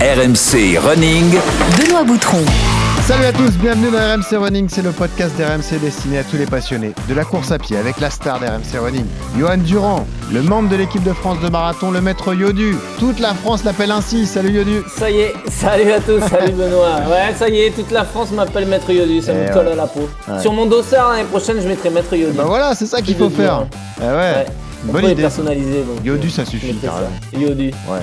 RMC Running. Benoît Boutron. Salut à tous, bienvenue dans RMC Running, c'est le podcast d'RMC destiné à tous les passionnés de la course à pied avec la star d'RMC Running, Johan Durand, le membre de l'équipe de France de marathon, le maître Yodu. Toute la France l'appelle ainsi, salut Yodu. Ça y est, salut à tous, salut Benoît. Ouais, ça y est, toute la France m'appelle maître Yodu, ça Eh me colle ouais. à la peau. Ouais. Sur mon dossard l'année prochaine, je mettrai maître Yodu. Bah voilà, c'est ça qu'il faut Yodu, faire. ouais, Ouais. Bonne idée. personnalisé donc, Yodu, euh, ça suffit, mettrai carrément. ça. Yodu. Ouais.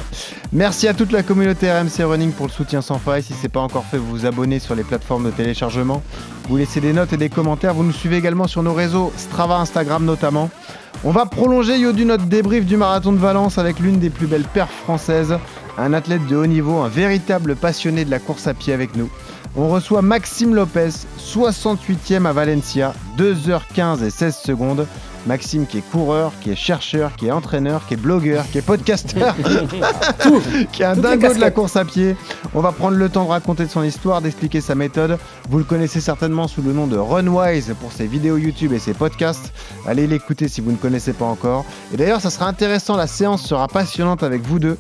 Merci à toute la communauté RMC Running pour le soutien sans faille. Si c'est pas encore fait, vous vous abonnez sur les plateformes de téléchargement. Vous laissez des notes et des commentaires. Vous nous suivez également sur nos réseaux Strava, Instagram notamment. On va prolonger Yodu notre débrief du marathon de Valence avec l'une des plus belles perfs françaises, un athlète de haut niveau, un véritable passionné de la course à pied avec nous. On reçoit Maxime Lopez, 68e à Valencia, 2h15 et 16 secondes. Maxime qui est coureur, qui est chercheur, qui est entraîneur, qui est blogueur, qui est podcasteur, qui est un dingo de la course à pied. On va prendre le temps de raconter de son histoire, d'expliquer sa méthode. Vous le connaissez certainement sous le nom de Runwise pour ses vidéos YouTube et ses podcasts. Allez l'écouter si vous ne connaissez pas encore. Et d'ailleurs, ça sera intéressant, la séance sera passionnante avec vous deux.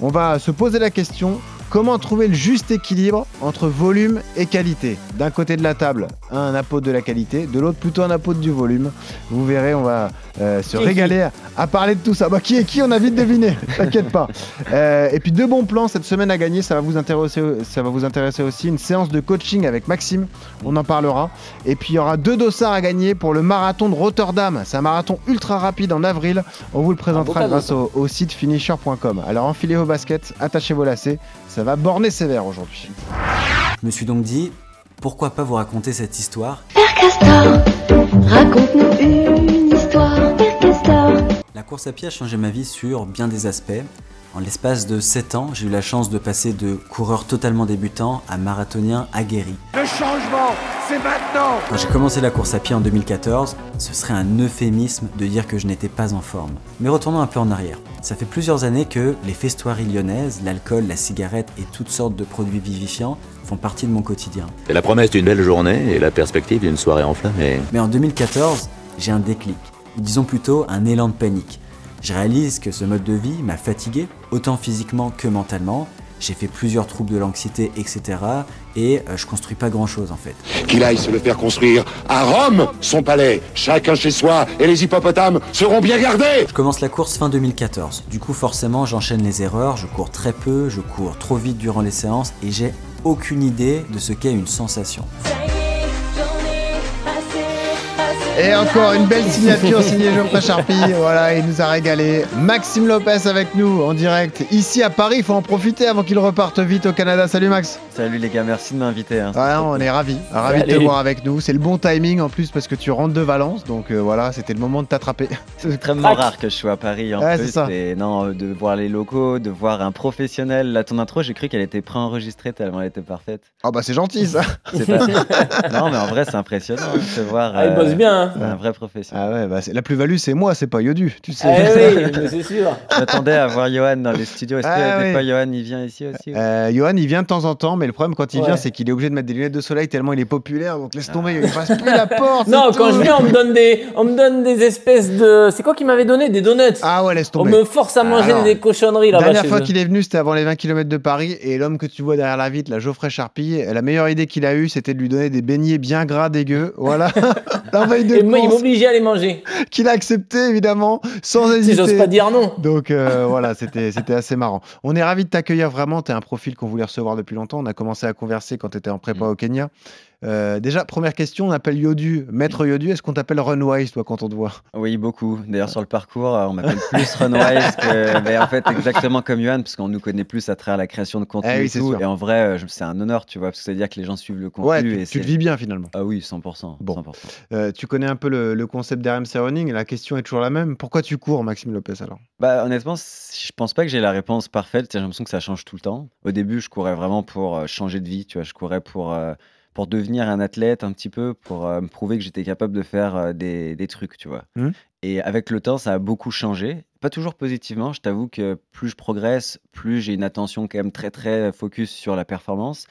On va se poser la question comment trouver le juste équilibre entre volume et qualité? D'un côté de la table, un apôtre de la qualité, de l'autre plutôt un apôtre du volume. Vous verrez, on va euh, se Qui régaler à, à parler de tout ça. Bah, qui est qui On a vite deviné, t'inquiète pas. Euh, et puis deux bons plans cette semaine à gagner, ça va vous intéresser, ça va vous intéresser aussi. Une séance de coaching avec Maxime, on en parlera. Et puis il y aura deux dossards à gagner pour le marathon de Rotterdam. C'est un marathon ultra rapide en avril. On vous le présentera grâce au, au site finisher.com. Alors enfilez vos baskets, attachez vos lacets, ça va borner sévère aujourd'hui. Je me suis donc dit, pourquoi pas vous raconter cette histoire Père Castor, raconte-nous une histoire, Père Castor. La course à pied a changé ma vie sur bien des aspects. En l'espace de 7 ans, j'ai eu la chance de passer de coureur totalement débutant à marathonien aguerri. Le changement, c'est maintenant Quand j'ai commencé la course à pied en 2014, ce serait un euphémisme de dire que je n'étais pas en forme. Mais retournons un peu en arrière. Ça fait plusieurs années que les festoiries lyonnaises, l'alcool, la cigarette et toutes sortes de produits vivifiants font partie de mon quotidien. C'est la promesse d'une belle journée et la perspective d'une soirée enflammée. Mais en 2014, j'ai un déclic, disons plutôt un élan de panique. Je réalise que ce mode de vie m'a fatigué, autant physiquement que mentalement. J'ai fait plusieurs troubles de l'anxiété, etc. Et euh, je construis pas grand chose en fait. Qu'il aille se le faire construire à Rome, son palais. Chacun chez soi et les hippopotames seront bien gardés Je commence la course fin 2014. Du coup, forcément, j'enchaîne les erreurs, je cours très peu, je cours trop vite durant les séances et j'ai aucune idée de ce qu'est une sensation. Et encore une belle signature signée Geoffrey Charpie. Voilà, il nous a régalé. Maxime Lopez avec nous en direct. Ici à Paris, il faut en profiter avant qu'il reparte vite au Canada. Salut Max. Salut les gars, merci de m'inviter. hein. Ouais, on est ravis. Ravis de te voir avec nous. C'est le bon timing en plus parce que tu rentres de Valence. Donc euh, voilà, c'était le moment de t'attraper. C'est extrêmement rare que je sois à Paris en Ouais, c'est plus. ça. Et non, euh, de voir les locaux, de voir un professionnel. Là, ton intro, j'ai cru qu'elle était préenregistrée tellement elle était parfaite. Oh bah c'est gentil ça. C'est pas... non, mais en vrai, c'est impressionnant de te voir. Ah, il euh, bosse bien. Hein. Un vrai professionnel. Ah ouais, bah la plus-value c'est moi, c'est pas Yodu. Tu sais. Eh oui, mais c'est sûr. Je m'attendais à voir Johan dans les studios. Est-ce que Ah, des oui. fois, Johan, il vient ici aussi Euh, Johan, il vient de temps en temps, mais le problème quand il Ouais. vient, c'est qu'il est obligé de mettre des lunettes de soleil tellement il est populaire. Donc laisse tomber, il passe plus la porte. Non, quand tout. je viens, on me donne des, on me donne des espèces de. C'est quoi qui m'avait donné Des donuts? Ah ouais, laisse on tomber. me force à manger Alors, des cochonneries La dernière fois qu'il est venu, c'était avant les 20 km de Paris. Et l'homme que tu vois derrière la vitre, la Geoffrey Charpie, la meilleure idée qu'il a eue, c'était de lui donner des beignets bien gras, dégueux. Voilà. la veille de Et moi, il m'obligeait à les manger. qu'il a accepté, évidemment, sans Si hésiter. j'ose pas dire non. Donc euh, voilà, c'était c'était assez marrant. On est ravis de t'accueillir vraiment. Tu es un profil qu'on voulait recevoir depuis longtemps. On a commencé à converser quand tu étais en prépa au Kenya. Euh, déjà, première question, on appelle Yodu, maître Yodu. Est-ce qu'on t'appelle Runwise, toi, quand on te voit? Oui, beaucoup. D'ailleurs, sur le parcours, euh, on m'appelle plus Runwise que. Mais en fait, exactement comme Johan, parce qu'on nous connaît plus à travers la création de contenu Eh oui, et tout. sûr. Et en vrai, euh, c'est un honneur, tu vois, parce que c'est-à-dire que les gens suivent le contenu. Ouais, et tu, tu le vis bien finalement. Ah oui, 100%. Bon. 100%. Euh, tu connais un peu le, le concept d'RMC Running et la question est toujours la même. Pourquoi tu cours, Maxime Lopez, alors? Bah, honnêtement, je pense pas que j'ai la réponse parfaite. J'ai l'impression que ça change tout le temps. Au début, je courais vraiment pour changer de vie. Tu vois, je courais pour, euh, pour devenir un athlète un petit peu, pour euh, me prouver que j'étais capable de faire euh, des, des trucs, tu vois. Mhm. Et avec le temps, ça a beaucoup changé. Pas toujours positivement. Je t'avoue que plus je progresse, plus j'ai une attention quand même très très focus sur la performance.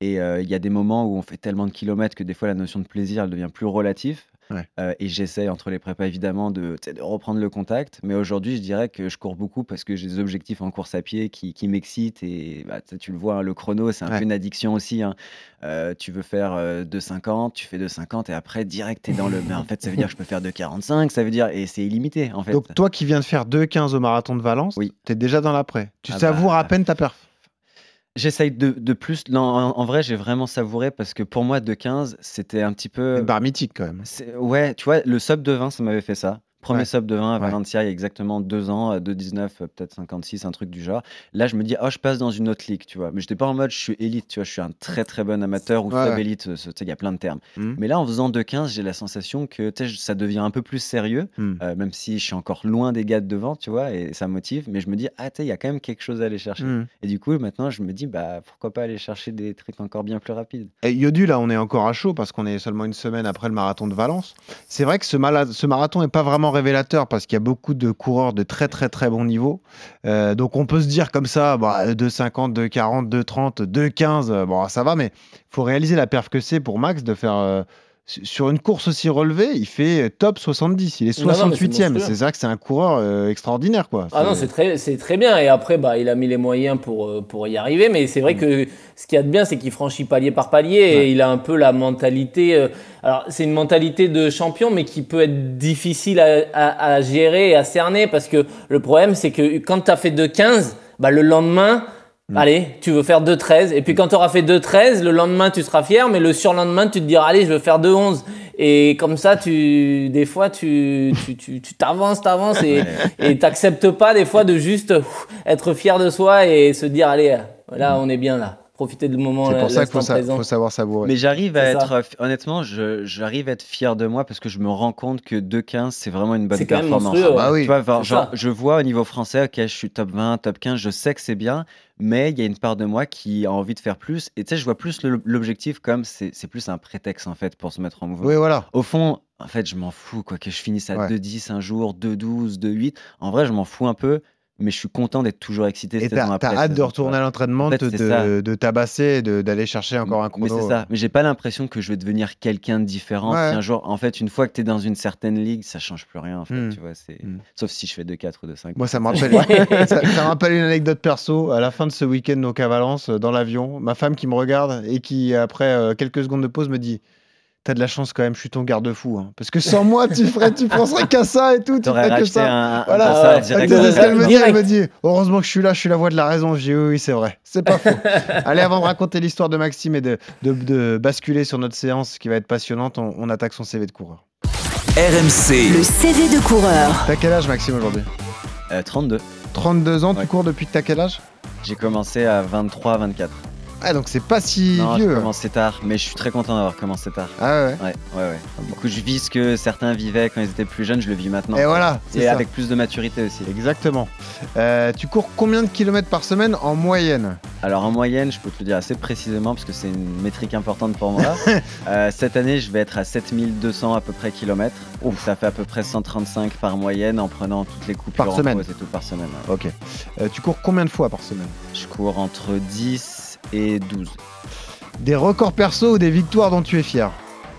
Et euh, il y a des moments où on fait tellement de kilomètres que des fois la notion de plaisir elle devient plus relative. Ouais. Euh, et j'essaye entre les prépas évidemment de, reprendre le contact. Mais aujourd'hui, je dirais que je cours beaucoup parce que j'ai des objectifs en course à pied qui, qui m'excitent. Et bah, tu le vois, hein, le chrono, c'est un Ouais. peu une addiction aussi. hein. Euh, tu veux faire euh, 2,50, tu fais 2,50 et après, direct, tu es dans le. Mais en fait, ça veut dire que je peux faire 2,45, ça veut dire. Et c'est illimité en fait. Donc toi qui viens de faire 2,15 au marathon de Valence, Oui. tu es déjà dans l'après. Tu Ah savoures bah. à peine ta perf. J'essaye de, de plus. Non, en, en vrai, j'ai vraiment savouré parce que pour moi, 2,15, c'était un petit peu. Une barre mythique quand même. Ouais, tu vois, le sub de 20, ça m'avait fait ça. Premier Ouais. sub de 20 à. Valencia, il y a exactement deux ans, euh, 2,19, euh, peut-être 56, un truc du genre. Là, je me dis, oh, je passe dans une autre ligue, tu vois. Mais j'étais pas en mode, je suis élite, tu vois, je suis un très très bon amateur ou Ouais, sub-élite, euh, tu sais, il y a plein de termes. Mhm. Mais là, en faisant 2,15, j'ai la sensation que ça devient un peu plus sérieux, euh, même si je suis encore loin des gars de devant, tu vois, et ça motive. Mais je me dis, ah, tu sais, il y a quand même quelque chose à aller chercher. Mhm. Et du coup, maintenant, je me dis, bah, pourquoi pas aller chercher des trucs encore bien plus rapides. Et Yodu, là, on est encore à chaud parce qu'on est seulement une semaine après le marathon de Valence. C'est vrai que ce, ce marathon n'est pas vraiment révélateur parce qu'il y a beaucoup de coureurs de très très très bon niveau. Euh, donc on peut se dire comme ça, bah, 2,50, 2,40, 2,30, 2,15, euh, bon, ça va, mais faut réaliser la perf que c'est pour Max de faire. Euh, su- sur une course aussi relevée, il fait top 70. Il est Non, non, mais c'est 68e. monstrueux. C'est vrai que c'est un coureur euh, extraordinaire. Quoi. Ah non, c'est très, très bien. Et après, bah, il a mis les moyens pour, euh, pour y arriver. Mais c'est vrai Mm. que ce qu'il y a de bien, c'est qu'il franchit palier par palier. Et il a un peu la mentalité. euh, alors, c'est une mentalité de champion, mais qui peut être difficile à, à- à gérer et à cerner. Parce que le problème, c'est que quand tu as fait 2-15, bah, le lendemain. Mm. Allez, tu veux faire 2-13. Et puis quand tu auras fait 2-13, le lendemain, tu seras fier. Mais le surlendemain, tu te diras, allez, je veux faire 2-11. Et comme ça, tu, des fois, tu, tu, tu, tu t'avances, t'avances et, et t'acceptes pas des fois de juste être fier de soi et se dire, allez, là, on est bien là. Profiter du moment, C'est pour ça qu'il faut, sa- faut savoir savourer. Mais j'arrive à être, ça. honnêtement, j'arrive à être fier de moi parce que je me rends compte que 2,15, c'est vraiment une bonne C'est quand même performance. ouais. Bah oui. Tu vois, genre, je vois au niveau français, ok, je suis top 20, top 15, je sais que c'est bien, mais il y a une part de moi qui a envie de faire plus. Et tu sais, je vois plus l'objectif comme c'est c'est plus un prétexte en fait pour se mettre en mouvement. Oui, voilà. Au fond, en fait, je m'en fous, quoi, que je finisse à Ouais. 2,10 un jour, 2,12, 2,8. En vrai, je m'en fous un peu, mais je suis content d'être toujours excité. Et t'as hâte de retourner à l'entraînement, En fait, de, de, tabasser, d'aller chercher encore un Mais chrono. c'est ça. Mais j'ai pas l'impression que je vais devenir quelqu'un de différent. Ouais. Un jour, en fait, une fois que tu es dans une certaine ligue, ça change plus rien. En fait, Mm. tu vois, c'est Mm. sauf si je fais 2-4 ou 2-5. Moi, ça me rappelle, ça, ça me rappelle une anecdote perso. À la fin de ce week-end donc à Valence, euh, dans l'avion, ma femme qui me regarde et qui, après euh, quelques secondes de pause, me dit T'as de la chance quand même, je suis ton garde-fou. hein. Parce que sans moi, tu ferais, tu penserais qu'à ça et tout. Tu ferais que ça. un, Voilà. C'est ce qu'elle me dit. Elle me dit Heureusement que je suis là, je suis la voix de la raison. Je dis Oui, oui, c'est vrai. C'est pas faux. Allez, avant de raconter l'histoire de Maxime et de, de- de basculer sur notre séance qui va être passionnante, on, on attaque son CV de coureur. RMC, Le CV de coureur. T'as quel âge, Maxime, aujourd'hui? Euh, 32. 32 ans, tu cours depuis que t'as quel âge? J'ai commencé à 23, 24. Ah, donc c'est pas si non, vieux. j'ai commencé tard, mais je suis très content d'avoir commencé tard. Ah ouais. Ouais, ouais, ouais. Du coup, je vis ce que certains vivaient quand ils étaient plus jeunes, je le vis maintenant. Et voilà, Et ça. avec plus de maturité aussi. Exactement. Euh, tu cours combien de kilomètres par semaine en moyenne? Alors en moyenne, je peux te le dire assez précisément parce que c'est une métrique importante pour moi. Euh, cette année, je vais être à 7200 à peu près kilomètres. Donc ça fait à peu près 135 par moyenne en prenant toutes les coupures Par en semaine. pause et tout par semaine. ouais. Ok. Euh, tu cours combien de fois par semaine? Je cours entre 10 et 12. Des records perso ou des victoires dont tu es fier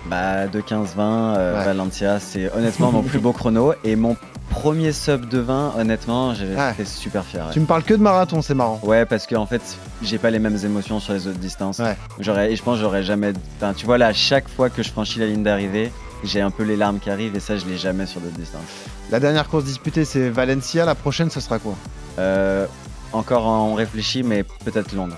Bah de 15-20, euh, Ouais. Valencia, c'est honnêtement mon plus beau chrono. Et mon premier sub de 20, honnêtement, j'ai Ouais. super fier. ouais. Tu me parles que de marathon, c'est marrant. Ouais, parce que en fait, j'ai pas les mêmes émotions sur les autres distances. Ouais. J'aurais, et je pense que j'aurais jamais. Enfin, tu vois là, à chaque fois que je franchis la ligne d'arrivée, j'ai un peu les larmes qui arrivent et ça, je l'ai jamais sur d'autres distances. La dernière course disputée, c'est Valencia. La prochaine, ce sera quoi? Euh, encore, on réfléchit, mais peut-être Londres.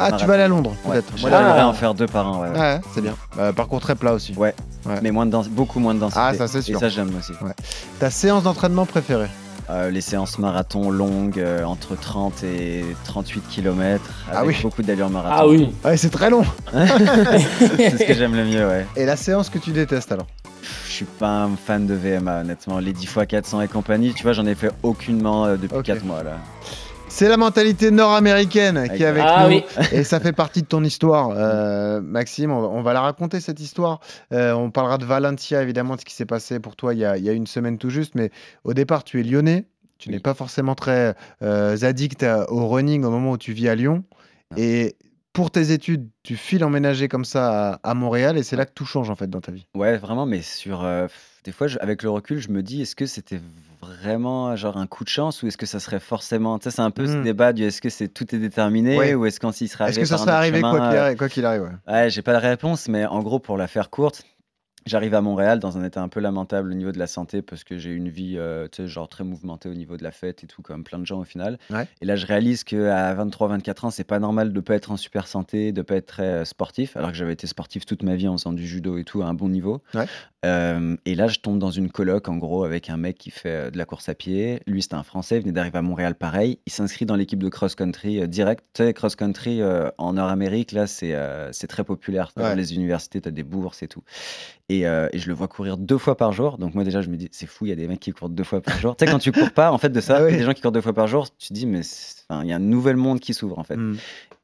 Ah, tu vas aller à Londres, Ouais. peut-être. Moi, Moi, j'aimerais Ah. en faire deux par an, ouais. ouais. Ouais, c'est bien. Euh, parcours très plat aussi. Ouais. Ouais. Mais moins de beaucoup moins de densité. Ah, ça, c'est sûr. Et ça, j'aime aussi. Ta séance d'entraînement préférée Euh, les séances marathon longues, euh, entre 30 et 38 km, avec Ah oui. beaucoup d'allure marathon. Ah oui. Ouais, c'est très long. c'est ce que j'aime le mieux, ouais. Et la séance que tu détestes alors Je suis pas un fan de VMA, honnêtement. Les 10 x 400 et compagnie, tu vois, j'en ai fait aucunement euh, depuis Ok. 4 mois, là. C'est la mentalité nord-américaine qui est avec Ah nous. oui. Et ça fait partie de ton histoire, euh, Maxime. On va, on va la raconter, cette histoire. Euh, on parlera de Valencia, évidemment, de ce qui s'est passé pour toi il y, a, il y a une semaine tout juste. Mais au départ, tu es lyonnais. Tu Oui. n'es pas forcément très euh, addict à- au running au moment où tu vis à Lyon. Et pour tes études, tu files emménager comme ça à, à Montréal et c'est là que tout change en fait dans ta vie. Ouais, vraiment, mais sur. des fois, je- avec le recul, je me dis, est-ce que c'était vraiment genre un coup de chance ou est-ce que ça serait forcément. Tu sais, c'est un peu ce Mm. débat du est-ce que c'est tout est déterminé Ouais. ou est-ce qu'en s'il serait Est-ce que ça serait arrivé quoi chemin, qu'il euh, arrive, quoi qu'il arrive ouais. Ouais, j'ai pas la réponse, mais en gros, pour la faire courte, j'arrive à Montréal dans un état un peu lamentable au niveau de la santé parce que j'ai une vie, euh, tu sais, genre très mouvementée au niveau de la fête et tout, comme plein de gens au final. Ouais. Et là, je réalise qu'à 23-24 ans, c'est pas normal de pas être en super santé, de pas être très euh, sportif, alors que j'avais été sportif toute ma vie en faisant du judo et tout à un bon niveau. Ouais. Euh, et là, je tombe dans une coloc, en gros, avec un mec qui fait euh, de la course à pied. Lui, c'était un Français, il venait d'arriver à Montréal pareil. Il s'inscrit dans l'équipe de cross-country euh, direct. Tu sais, cross-country euh, en Nord-Amérique, là, c'est c'est très populaire. Dans Ouais. les universités, tu as des bourses et tout. Et, et je le vois courir deux fois par jour. Donc, moi, déjà, je me dis, c'est fou, il y a des mecs qui courent deux fois par jour. tu sais, quand tu cours pas, en fait, de ça, Ah oui. des gens qui courent deux fois par jour, tu te dis, mais il y a un nouvel monde qui s'ouvre, en fait. Mm.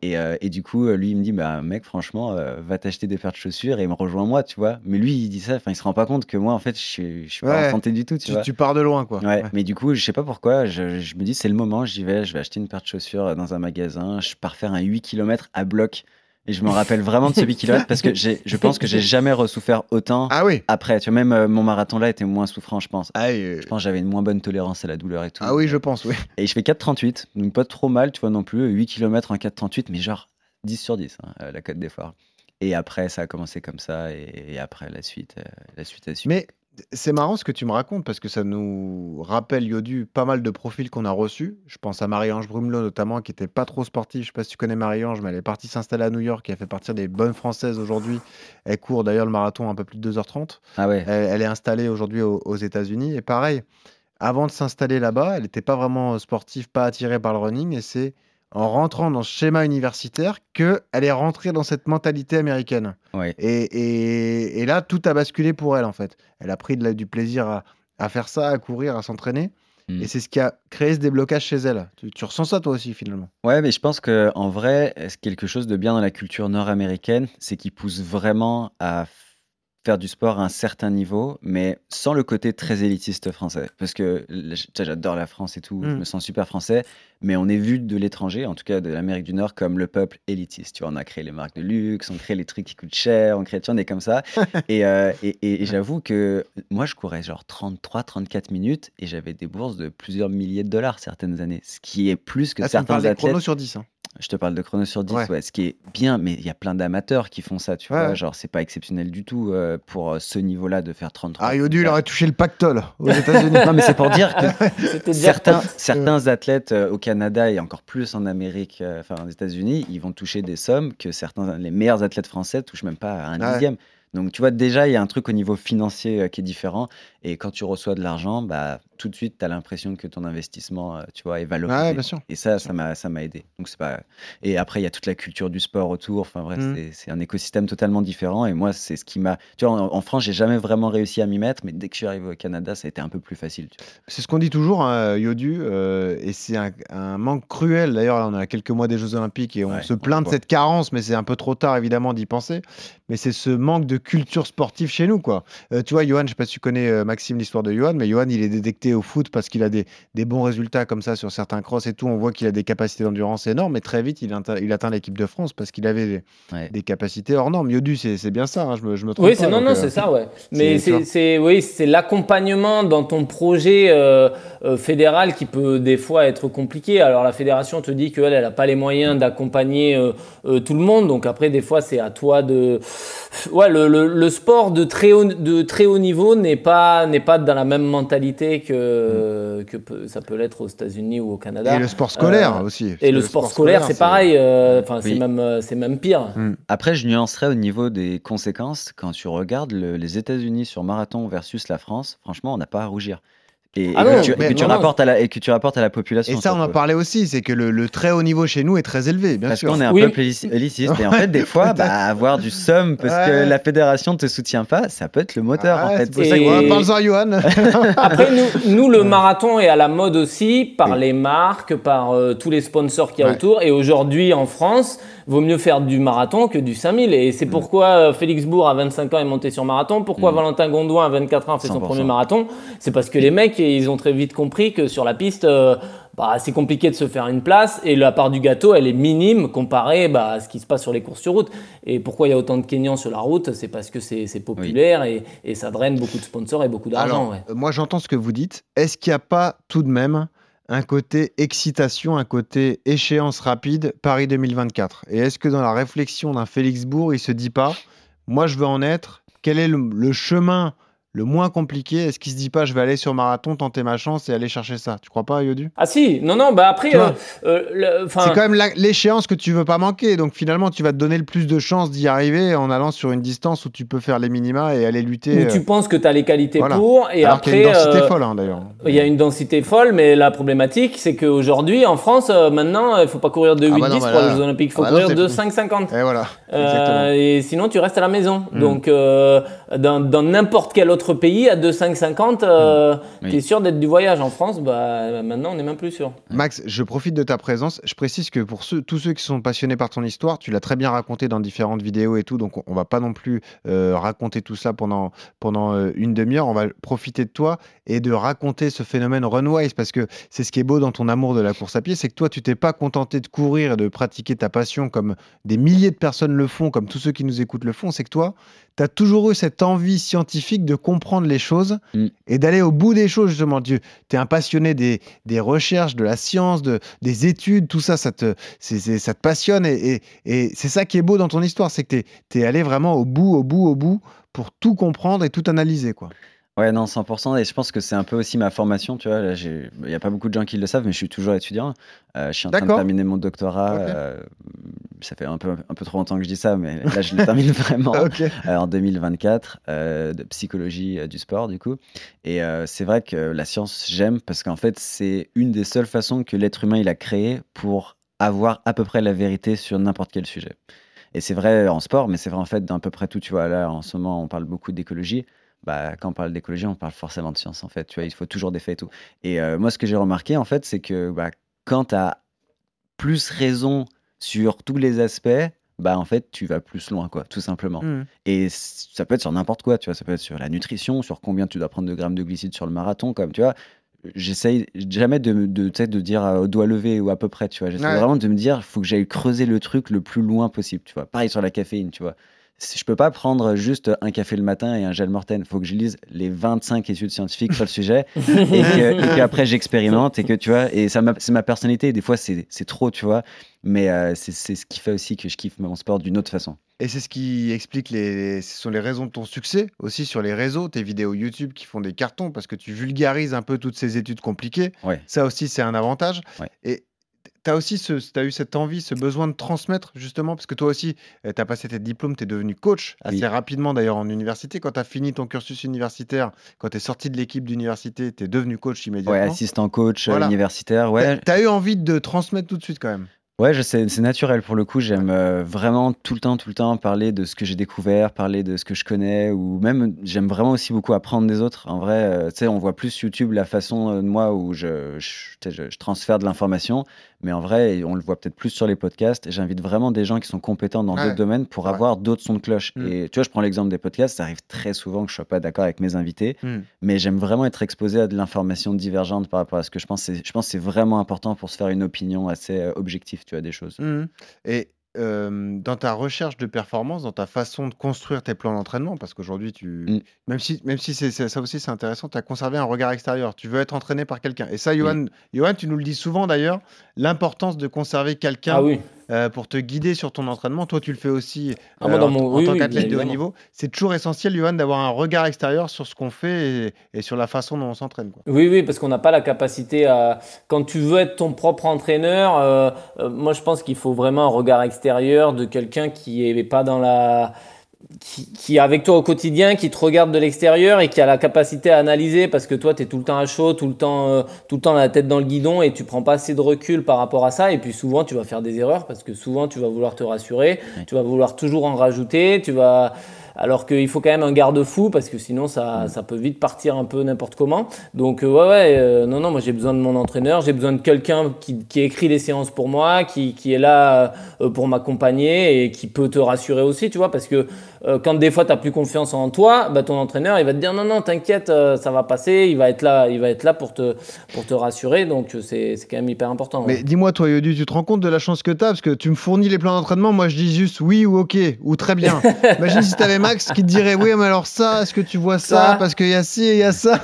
Et, euh, et du coup, euh, lui, il me dit, bah, mec, franchement, euh, va t'acheter des paires de chaussures et me rejoins moi, tu vois. Mais lui, il dit ça, enfin, il se rend pas compte que moi, en fait, je suis, je suis pas en santé du tout, tu, Tu, vois. tu pars de loin quoi. Ouais, Ouais. mais du coup, je sais pas pourquoi, je, je me dis, c'est le moment, j'y vais, je vais acheter une paire de chaussures dans un magasin, je pars faire un 8 km à bloc. Et je me rappelle vraiment de ce 8 km parce que je pense que j'ai jamais ressouffert autant Ah oui. après. Tu vois, même euh, mon marathon là était moins souffrant, je pense. Ah, euh, Je pense que j'avais une moins bonne tolérance à la douleur et tout. ah oui, je pense, oui. Et je fais 4,38, donc pas trop mal, tu vois, non plus. 8 km en 4,38, mais genre 10 sur 10, hein, euh, la côte des foires. Et après, ça a commencé comme ça, et, et après, la suite, euh, la suite a suivi. Mais c'est marrant ce que tu me racontes parce que ça nous rappelle, Yodu, pas mal de profils qu'on a reçus. Je pense à Marie-Ange Brumelot notamment, qui était pas trop sportive. Je sais pas si tu connais Marie-Ange, mais elle est partie s'installer à New York et elle fait partie des bonnes françaises aujourd'hui. Elle court d'ailleurs le marathon un peu plus de 2h30. Ah ouais, Elle, elle est installée aujourd'hui aux, aux États-Unis. Et pareil, avant de s'installer là-bas, elle n'était pas vraiment sportive, pas attirée par le running. Et c'est en rentrant dans ce schéma universitaire qu'elle est rentrée dans cette mentalité américaine. ouais. Et, et- et là, tout a basculé pour elle, en fait. Elle a pris de la- du plaisir à, à faire ça, à courir, à s'entraîner. Mm. Et c'est ce qui a créé ce déblocage chez elle. Tu, tu ressens ça, toi aussi, finalement? Ouais, mais je pense que en vrai, c'est quelque chose de bien dans la culture nord-américaine, c'est qu'ils poussent vraiment à faire du sport à un certain niveau, mais sans le côté très élitiste français. Parce que j'adore la France et tout, je Mm. me sens super français, mais on est vu de l'étranger, en tout cas de l'Amérique du Nord, comme le peuple élitiste. Tu vois, on a créé les marques de luxe, on crée les trucs qui coûtent cher, on crée, tu vois, on est comme ça. et euh, et, et- et j'avoue que moi, je courais genre 33-34 minutes et j'avais des bourses de plusieurs milliers de dollars certaines années, ce qui est plus que me certains athlètes. chronos sur 10. hein. Je te parle de chrono sur 10, Ouais. ouais. ce qui est bien, mais il y a plein d'amateurs qui font ça, tu Ouais, vois. Genre, c'est pas exceptionnel du tout euh, pour euh, ce niveau-là de faire 33. Ah, Yodu, il 34. aurait touché le pactole aux États-Unis. Non, mais c'est pour dire que certains, certains athlètes euh, au Canada et encore plus en Amérique, euh, enfin aux États-Unis, ils vont toucher des sommes que certains, les meilleurs athlètes français touchent même pas à un Ouais. dixième. Donc, tu vois, déjà, il y a un truc au niveau financier qui est différent. Et quand tu reçois de l'argent, bah, tout de suite, tu as l'impression que ton investissement, euh, tu vois, est valorisé. Ouais, bien sûr. Et ça, ça m'a, ça m'a aidé. Donc c'est pas. Et après, il y a toute la culture du sport autour. Enfin bref, Mm. c'est, un écosystème totalement différent. Et moi, c'est ce qui m'a. Tu vois, en, en France, j'ai jamais vraiment réussi à m'y mettre, mais dès que je suis arrivé au Canada, ça a été un peu plus facile. C'est ce qu'on dit toujours, hein, Yodu, euh, et c'est un, un manque cruel. D'ailleurs, on à quelques mois des Jeux Olympiques et on Ouais, se plaint de cette carence, mais c'est un peu trop tard, évidemment, d'y penser. Mais c'est ce manque de culture sportive chez nous, quoi. Euh, tu vois, Johan, je sais pas si tu connais euh, Maxime, l'histoire de Johan, mais Johan, il est détecté au foot parce qu'il a des, des bons résultats comme ça sur certains crosses et tout. On voit qu'il a des capacités d'endurance énormes, et très vite, il, atteint- il atteint l'équipe de France parce qu'il avait des, Ouais. des capacités hors normes. Yodu, c'est c'est bien ça, hein, je, me, je me trompe Oui, pas. c'est non, non, euh, c'est ça, ouais. Mais c'est- oui, c'est l'accompagnement dans ton projet euh, euh, fédéral qui peut des fois être compliqué. Alors la fédération te dit qu'elle, elle n'a pas les moyens d'accompagner euh, euh, tout le monde. Donc après, des fois, c'est à toi de. Ouais, le, le, le sport de très haut, de très haut niveau n'est pas n'est pas dans la même mentalité que que peut- ça peut l'être aux États-Unis ou au Canada. Et le sport scolaire Euh, aussi. Et le sport scolaire, c'est pareil. euh, Enfin, c'est Oui. même euh, c'est même pire. Après, je nuancerais au niveau des conséquences. Quand tu regardes le- les États-Unis sur marathon versus la France, franchement, on n'a pas à rougir. Et, Ah et non, que, tu, et mais que tu non, non. rapportes à la, et que tu rapportes à la population. Et ça, on en parlait aussi, c'est que le, le très haut niveau chez nous est très élevé, bien Parce sûr. qu'on est un Oui. peuple élitiste. Et en fait, des fois, bah, avoir du somme parce Ouais. que la fédération ne te soutient pas, ça peut être le moteur. Ah en ouais, fait. c'est pour Et- Parle-en Johan. Après, nous, nous, le marathon est à la mode aussi par les marques, par euh, tous les sponsors qu'il y a Ouais. autour. Et aujourd'hui, en France, vaut mieux faire du marathon que du 5000. Et Mm. c'est pourquoi euh, Félix Bourg, à 25 ans, est monté sur marathon. Pourquoi Mm. Valentin Gondouin, à 24 ans, a fait son 100%. premier marathon? C'est parce que les mecs, ils ont très vite compris que sur la piste, euh, bah, c'est compliqué de se faire une place et la part du gâteau, elle est minime comparée bah, à ce qui se passe sur les courses sur route. Et pourquoi il y a autant de Kenyans sur la route? C'est parce que c'est populaire et, et ça draine beaucoup de sponsors et beaucoup d'argent. Ouais. moi j'entends ce que vous dites. Est-ce qu'il n'y a pas tout de même un côté excitation, un côté échéance rapide, Paris 2024 Et est-ce que dans la réflexion d'un Félix Bourg, il se dit pas, moi je veux en être, quel est le, le chemin le moins compliqué Est-ce qu'il se dit pas, je vais aller sur marathon, tenter ma chance et aller chercher ça? Tu crois pas, Yodu? Ah si, non, non, bah après, Tu euh, euh, C'est quand même l'échéance que tu veux pas manquer. Donc finalement, tu vas te donner le plus de chances d'y arriver en allant sur une distance où tu peux faire les minima et aller lutter. tu euh, penses que tu as les qualités voilà. pour et Alors qu'il y a après. une densité folle hein, d'ailleurs. Il y a une densité folle, mais la problématique, c'est qu'aujourd'hui, en France, maintenant, il faut pas courir de 8-10 Ah bah pour là- les Jeux Olympiques, il faut ah bah courir de fini. 5-50. Et voilà. Et sinon, tu restes à la maison. Mm. Donc, dans n'importe quel autre pays, à 2,550, euh, Mm. Oui. tu es sûr d'être du voyage. En France, bah, maintenant, on n'est même plus sûr. Max, je profite de ta présence. Je précise que pour ceux, tous ceux qui sont passionnés par ton histoire, tu l'as très bien raconté dans différentes vidéos et tout, donc on, on va pas non plus euh, raconter tout ça pendant, pendant euh, une demi-heure. On va profiter de toi et de raconter ce phénomène Runwise parce que c'est ce qui est beau dans ton amour de la course à pied, c'est que toi, tu t'es pas contenté de courir et de pratiquer ta passion comme des milliers de personnes le font, comme tous ceux qui nous écoutent le font. C'est que toi, tu as toujours eu cette envie scientifique de comprendre les choses Mm. et d'aller au bout des choses, justement. Tu es un passionné des, des recherches, de la science, de, des études, tout ça, ça te, ça te passionne. Et, et- et c'est ça qui est beau dans ton histoire, c'est que tu es, allé vraiment au bout, au bout, au bout pour tout comprendre et tout analyser. Quoi. Ouais, non, 100%. Et je pense que c'est un peu aussi ma formation, tu vois. Là, il n'y a pas beaucoup de gens qui le savent, mais je suis toujours étudiant. Euh, je suis en train de terminer mon doctorat. Euh, ça fait un peu, un peu trop longtemps que je dis ça, mais là, je le termine vraiment. Ok. euh, en 2024 euh, de psychologie du sport du coup et c'est vrai que la science j'aime parce qu'en fait c'est une des seules façons que l'être humain il a créé pour avoir à peu près la vérité sur n'importe quel sujet et c'est vrai en sport mais c'est vrai en fait d'un peu près tout tu vois là en ce moment on parle beaucoup d'écologie bah, quand on parle d'écologie, on parle forcément de science, en fait. Tu vois, il faut toujours des faits et tout. Et euh, moi, ce que j'ai remarqué, en fait, c'est que bah, quand tu as plus raison sur tous les aspects, bah, en fait, tu vas plus loin, quoi, tout simplement. Mm. Et ça peut être sur n'importe quoi, tu vois. Ça peut être sur la nutrition, sur combien tu dois prendre de grammes de glucides sur le marathon, comme tu vois. J'essaye jamais de, de, de dire euh, au doigt levé ou à peu près, tu vois. J'essaie Ouais. vraiment de me dire, il faut que j'aille creuser le truc le plus loin possible, tu vois. Pareil sur la caféine, tu vois. Si- Je peux pas prendre juste un café le matin et un gel morten. Il faut que je lise les 25 études scientifiques sur le sujet et que- qu'après j'expérimente et que tu vois. Et ça, c'est ma personnalité. Des fois, c'est c'est trop, tu vois. Mais euh, c'est c'est ce qui fait aussi que je kiffe mon sport d'une autre façon. Et c'est ce qui explique les, ce sont les raisons de ton succès aussi sur les réseaux, tes vidéos YouTube qui font des cartons parce que tu vulgarises un peu toutes ces études compliquées. Ouais. Ça aussi, c'est un avantage. Ouais. Et tu as aussi ce, as eu cette envie, ce besoin de transmettre justement parce que toi aussi, tu as passé tes diplômes, tu es devenu coach assez Oui. rapidement d'ailleurs en université. Quand tu as fini ton cursus universitaire, quand tu es sorti de l'équipe d'université, tu es devenu coach Ouais, immédiatement. assistant coach euh, Voilà. universitaire. Ouais, Tu as eu envie de transmettre tout de suite quand même. Ouais, c'est naturel pour le coup. J'aime euh, vraiment tout le temps, tout le temps parler de ce que j'ai découvert, parler de ce que je connais, ou même j'aime vraiment aussi beaucoup apprendre des autres. En vrai, euh, tu sais, on voit plus YouTube la façon euh, de moi où je- je transfère de l'information, mais en vrai, on le voit peut-être plus sur les podcasts. J'invite vraiment des gens qui sont compétents dans Ouais, d'autres domaines pour ouais. avoir d'autres sons de cloche. Mm. Et tu vois, je prends l'exemple des podcasts. Ça arrive très souvent que je sois pas d'accord avec mes invités, Mm. mais j'aime vraiment être exposé à de l'information divergente par rapport à ce que je pense. Je pense que c'est vraiment important pour se faire une opinion assez euh, objective, tu vois, des choses. Mhm. Et euh, dans ta recherche de performance, dans ta façon de construire tes plans d'entraînement, parce qu'aujourd'hui, tu, Mm. même si, même si c'est, ça aussi c'est intéressant, tu as conservé un regard extérieur. Tu veux être entraîné par quelqu'un. Et ça, Johan, Johan, tu nous le dis souvent d'ailleurs, l'importance de conserver quelqu'un Ah oui. Euh, pour te guider sur ton entraînement. Toi, tu le fais aussi Ah, euh, dans en, mon- en oui, tant oui, qu'athlète de haut niveau. C'est toujours essentiel, Johan, d'avoir un regard extérieur sur ce qu'on fait et, et sur la façon dont on s'entraîne. Oui, oui, parce qu'on n'a pas la capacité à. Quand tu veux être ton propre entraîneur, euh, moi je pense qu'il faut vraiment un regard extérieur de quelqu'un qui est pas dans la. Qui, qui est avec toi au quotidien, qui te regarde de l'extérieur et qui a la capacité à analyser parce que toi tu es tout le temps à chaud, tout le temps, euh, tout le temps la tête dans le guidon et tu prends pas assez de recul par rapport à ça. Et puis souvent tu vas faire des erreurs parce que souvent tu vas vouloir te rassurer, Oui. tu vas vouloir toujours en rajouter, tu vas. Alors qu'il faut quand même un garde-fou parce que sinon ça, Mm. ça peut vite partir un peu n'importe comment. Donc euh, ouais, ouais, euh, non, non, moi j'ai besoin de mon entraîneur, j'ai besoin de quelqu'un qui, qui écrit les séances pour moi, qui, qui est là euh, pour m'accompagner et qui peut te rassurer aussi, tu vois, parce que euh, quand des fois tu n'as plus confiance en toi, bah, ton entraîneur il va te dire non, non, t'inquiète, euh, ça va passer, il va être là, il va être là pour te, pour te rassurer, donc euh, c'est c'est quand même hyper important. ouais. Mais dis-moi, toi, Yodu, tu te rends compte de la chance que tu as Parce que tu me fournis les plans d'entraînement, moi je dis juste oui ou ok, ou très bien. Imagine si tu avais Max qui te dirait oui, mais alors ça, est-ce que tu vois ça, Ça. Parce qu'il y a ci et il y a ça.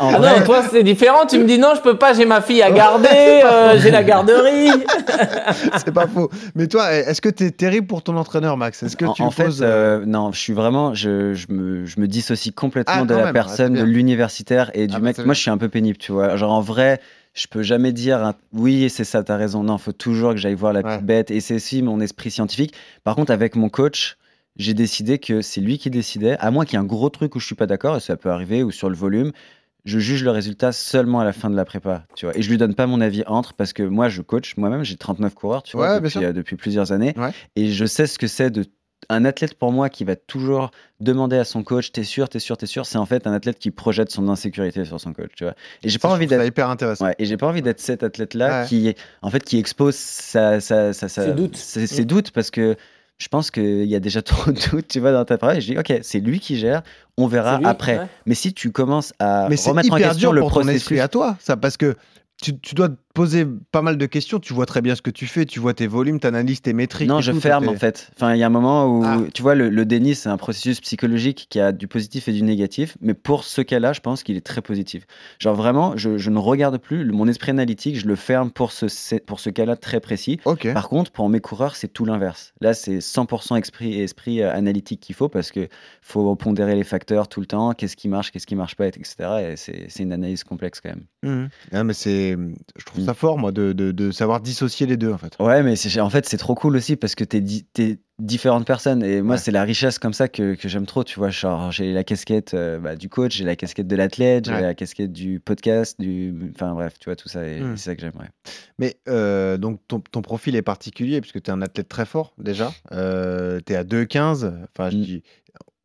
En Ah vrai, non, toi c'est différent. Tu me dis non, je peux pas. J'ai ma fille à garder. euh, j'ai la garderie. C'est pas faux. Mais toi, est-ce que tu es terrible pour ton entraîneur, Max? Est-ce que en, tu en fait, poses, euh, non, je suis vraiment, je, je me, je me dissocie complètement Ah, de la même, personne, ah, de l'universitaire et du Ah, bah, mec. Moi, je suis un peu pénible, tu vois. Genre, en vrai, je peux jamais dire un- oui, c'est ça, t'as raison. Non, faut toujours que j'aille voir la petite bête. Et c'est aussi mon esprit scientifique. Par contre, avec mon coach, j'ai décidé que c'est lui qui décidait, à moins qu'il y ait un gros truc où je suis pas d'accord, et ça peut arriver, ou sur le volume. Je juge le résultat seulement à la fin de la prépa, tu vois. Et je lui donne pas mon avis entre, parce que moi, je coach moi-même, j'ai 39 coureurs, tu vois, depuis, euh, depuis plusieurs années. Ouais. Et je sais ce que c'est de un athlète pour moi qui va toujours demander à son coach t'es sûr t'es sûr t'es sûr c'est en fait un athlète qui projette son insécurité sur son coach tu vois et j'ai pas je envie d'être hyper intéressant. et j'ai pas envie d'être cet athlète là Ouais. qui en fait qui expose sa, sa, sa- sa- Ses doutes. ses, ses Mm. doutes parce que je pense qu'il y a déjà trop de doutes tu vois dans ta parole je dis ok c'est lui qui gère on verra lui, après ouais. mais si tu commences à Mais c'est remettre en hyper question dur le pour ton processus esprit à toi, ça, parce que tu, tu dois poser pas mal de questions. Tu vois très bien ce que tu fais, tu vois tes volumes, tu analyses tes métriques. Non, je tout, ferme en fait. Enfin, il y a un moment où, Ah. tu vois, le, le déni, c'est un processus psychologique qui a du positif et du négatif. Mais pour ce cas-là, je pense qu'il est très positif. Genre vraiment, je, je ne regarde plus le- mon esprit analytique, je le ferme pour ce, pour ce cas-là très précis. Ok. Par contre, pour mes coureurs, c'est tout l'inverse. Là, c'est 100% esprit, esprit euh, analytique qu'il faut parce que faut pondérer les facteurs tout le temps. Qu'est-ce qui marche, qu'est-ce qui marche pas, etc. Et c'est une analyse complexe quand même. Ah, mais c'est, je trouve. Ça fort, moi, de, de, de savoir dissocier les deux, en fait. Ouais, mais en fait, c'est trop cool aussi parce que t'es di- t'es différentes personnes. Et moi, Ouais. c'est la richesse comme ça que, que j'aime trop. Tu vois, genre, j'ai la casquette euh, bah, du coach, j'ai la casquette de l'athlète, j'ai Ouais. la casquette du podcast, du. Enfin, bref, tu vois, tout ça. Et Mm. c'est ça que j'aimerais. Mais euh, donc ton, ton profil est particulier puisque tu es un athlète très fort déjà. Euh, tu es à 2,15. Enfin, je Mm. dis,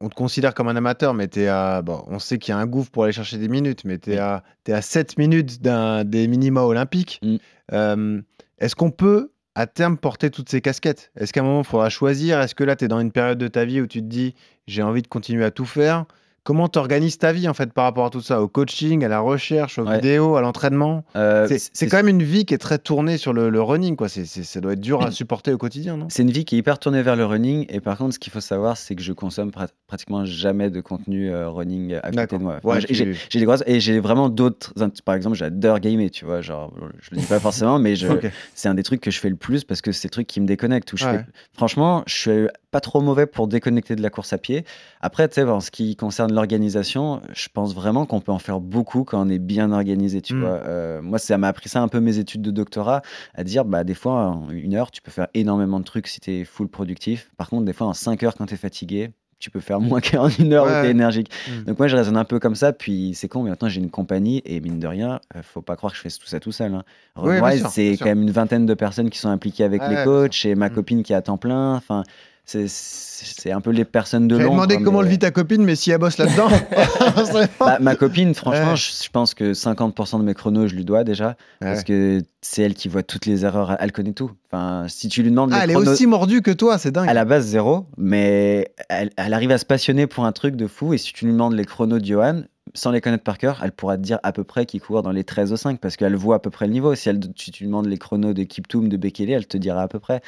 on te considère comme un amateur, mais à. Bon, on sait qu'il y a un gouffre pour aller chercher des minutes, mais tu es, à- t'es à 7 minutes d'un, des minima olympiques. Mm. Euh, est-ce qu'on peut à terme porter toutes ces casquettes? Est-ce qu'à un moment il faudra choisir? Est-ce que là tu es dans une période de ta vie où tu te dis j'ai envie de continuer à tout faire? Comment tu organises ta vie en fait par rapport à tout ça? Au coaching, à la recherche, aux Ouais. vidéos, à l'entraînement? Euh, c'est, quand même une vie qui est très tournée sur le, le running, quoi. C'est, ça doit être dur à supporter au quotidien, non? C'est une vie qui est hyper tournée vers le running. Et par contre, ce qu'il faut savoir, c'est que je consomme prat- pratiquement jamais de contenu euh, running à côté de moi. Ouais, j'ai- tu- des grosses. Et j'ai vraiment d'autres. Par exemple, j'adore gamer, tu vois. Genre, je le dis pas forcément, mais c'est un des trucs que je fais le plus parce que c'est le truc qui me déconnecte. Où je Ouais. fais- Franchement, je suis pas trop mauvais pour déconnecter de la course à pied. Après, tu sais, en ce qui concerne l'organisation, je pense vraiment qu'on peut en faire beaucoup quand on est bien organisé, tu Mm. vois. Euh, moi, ça m'a appris ça un peu mes études de doctorat, à dire, bah, des fois, en une heure, tu peux faire énormément de trucs si tu es full productif. Par contre, des fois, en cinq heures, quand tu es fatigué, tu peux faire moins qu'en une heure où Ouais. tu es énergique. Mm. Donc moi, je raisonne un peu comme ça. Puis c'est con, mais maintenant, j'ai une compagnie et mine de rien, euh, faut pas croire que je fais tout ça tout seul. Hein. Oui, c'est sûr. quand même une vingtaine de personnes qui sont impliquées avec les coachs et ma copine qui est à temps plein. Enfin, c'est- un peu les personnes de l'ombre. demandé comment mais- le vit ta copine, mais si elle bosse là-dedans. Bah, ma copine, franchement, Ouais. je, je pense que 50% de mes chronos, je lui dois déjà. Parce que c'est elle qui voit toutes les erreurs. Elle connaît tout. Enfin, si tu lui demandes Ah, les elle est aussi mordue que toi, c'est dingue. à la base zéro, mais elle, elle arrive à se passionner pour un truc de fou. Et si tu lui demandes les chronos de Johan, sans les connaître par cœur, elle pourra te dire à peu près qu'il court dans les 13 au 5 parce qu'elle voit à peu près le niveau. Si, elle, si tu lui demandes les chronos de Kiptoum, de Bekele, elle te dira à peu près.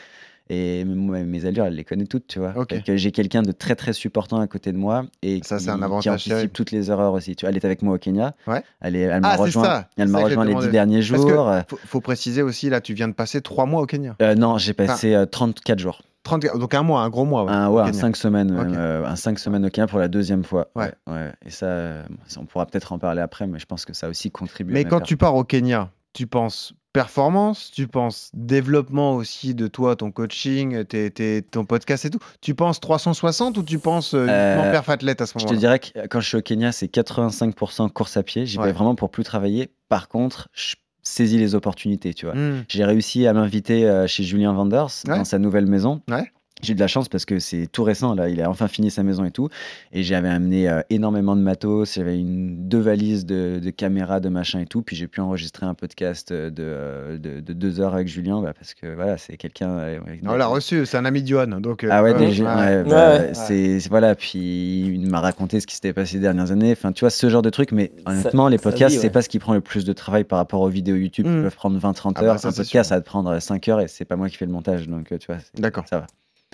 Et moi, mes allures, elle les connaît toutes, tu vois. Ok. Donc, euh, j'ai quelqu'un de très très supportant à côté de moi et Ça, qui, c'est un qui anticipe terrible. toutes les erreurs aussi. Tu vois, elle est avec moi au Kenya. Ouais. Elle, est, elle m'a Ah, rejoint, ça. elle m'a rejoint les dix derniers Parce que- jours. Faut, faut préciser aussi, là, tu viens de passer trois mois au Kenya. Euh, non, j'ai passé euh, 34 jours. 30, donc un mois, un gros mois. ouais, Un, ouais, un. 5 semaines, euh, un 5 semaines au Kenya pour la deuxième fois. Ouais. ouais. Et ça, on pourra peut-être en parler après, mais je pense que ça aussi contribué. à Mais ma quand tu pars au Kenya, tu penses performance, tu penses développement aussi de toi, ton coaching, tes, tes- ton podcast et tout. Tu penses 360 ou tu penses euh, Euh, uniquement perf athlète à ce Je te moment-là? dirais que euh, quand je suis au Kenya, c'est 85% course à pied. J'y Ouais. vais vraiment pour plus travailler. Par contre, je saisis les opportunités, tu vois. Hmm. J'ai réussi à m'inviter euh, chez Julien Vanders Ouais. dans sa nouvelle maison. Ouais. J'ai eu de la chance parce que c'est tout récent, là. Il a enfin fini sa maison et tout. Et j'avais amené euh, énormément de matos. J'avais une, deux valises de, de caméras, de machin et tout. Puis j'ai pu enregistrer un podcast euh, de, euh, de, de deux heures avec Julien bah, parce que voilà, c'est quelqu'un. euh, On l'a reçu, c'est un ami de Johan. Donc, euh, Ah ouais, déjà, ouais. ouais, bah, Ouais, c'est voilà. Puis il m'a raconté ce qui s'était passé les dernières années. Enfin, tu vois, ce genre de truc. Mais honnêtement, les podcasts, c'est pas ce qui prend le plus de travail par rapport aux vidéos YouTube qui Mm. peuvent prendre 20-30 Ah bah, heures. ça, un podcast, sûr. ça va te prendre 5 heures et c'est pas moi qui fais le montage. Donc, tu vois, c'est- D'accord. ça va.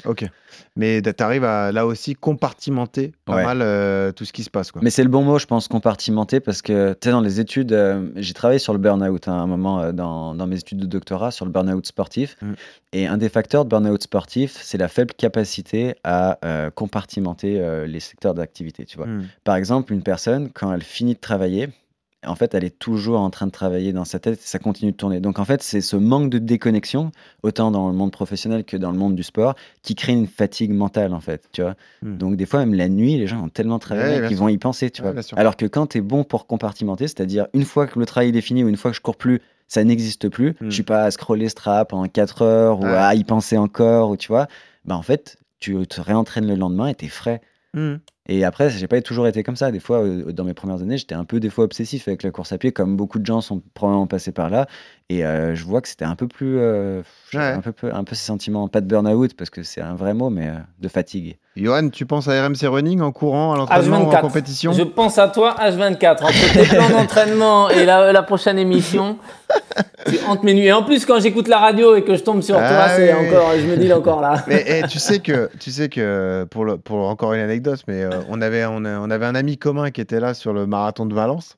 Ok. Mais tu arrives à là aussi compartimenter pas Ouais. mal euh, tout ce qui se passe. Quoi. Mais c'est le bon mot, je pense, compartimenter, parce que, tu sais, dans les études, euh, j'ai travaillé sur le burn-out hein, à un moment euh, dans, dans mes études de doctorat, sur le burn-out sportif. Mm. Et un des facteurs de burn-out sportif, c'est la faible capacité à compartimenter les secteurs d'activité, tu vois. Hmm. Par exemple, une personne, quand elle finit de travailler, en fait, elle est toujours en train de travailler dans sa tête et ça continue de tourner. Donc, en fait, c'est ce manque de déconnexion, autant dans le monde professionnel que dans le monde du sport, qui crée une fatigue mentale, en fait, tu vois. Hmm. Donc, des fois, même la nuit, les gens ont tellement travaillé Ouais, qu'ils vont y penser, tu Ouais, vois. Alors que quand tu es bon pour compartimenter, c'est-à-dire une fois que le travail est fini ou une fois que je cours plus, ça n'existe plus, Hmm. je suis pas à scroller Strap pendant 4 heures ou à y penser encore, ou tu vois, bah en fait, tu te réentraînes le lendemain et tu es frais. Hmm. Et après, j'ai pas toujours été comme ça. Des fois, euh, dans mes premières années, j'étais un peu des fois obsessif avec la course à pied, comme beaucoup de gens sont probablement passés par là. Et euh, je vois que c'était un peu plus, euh, Ouais. un peu, un peu ces sentiments, pas de burn-out parce que c'est un vrai mot, mais euh, de fatigue. Johan, tu penses à RMC Running en courant, à l'entraînement, en H24. compétition? Je pense à toi H24. Entre tes plans d'entraînement et la, la prochaine émission, tu hantes mes nuits. Et en plus, quand j'écoute la radio et que je tombe sur Ah toi, c'est oui, encore. Je me dis, il est encore là. Mais eh, tu sais que, tu sais que pour, le, pour encore une anecdote, mais euh, on, avait, on, avait un ami commun qui était là sur le marathon de Valence.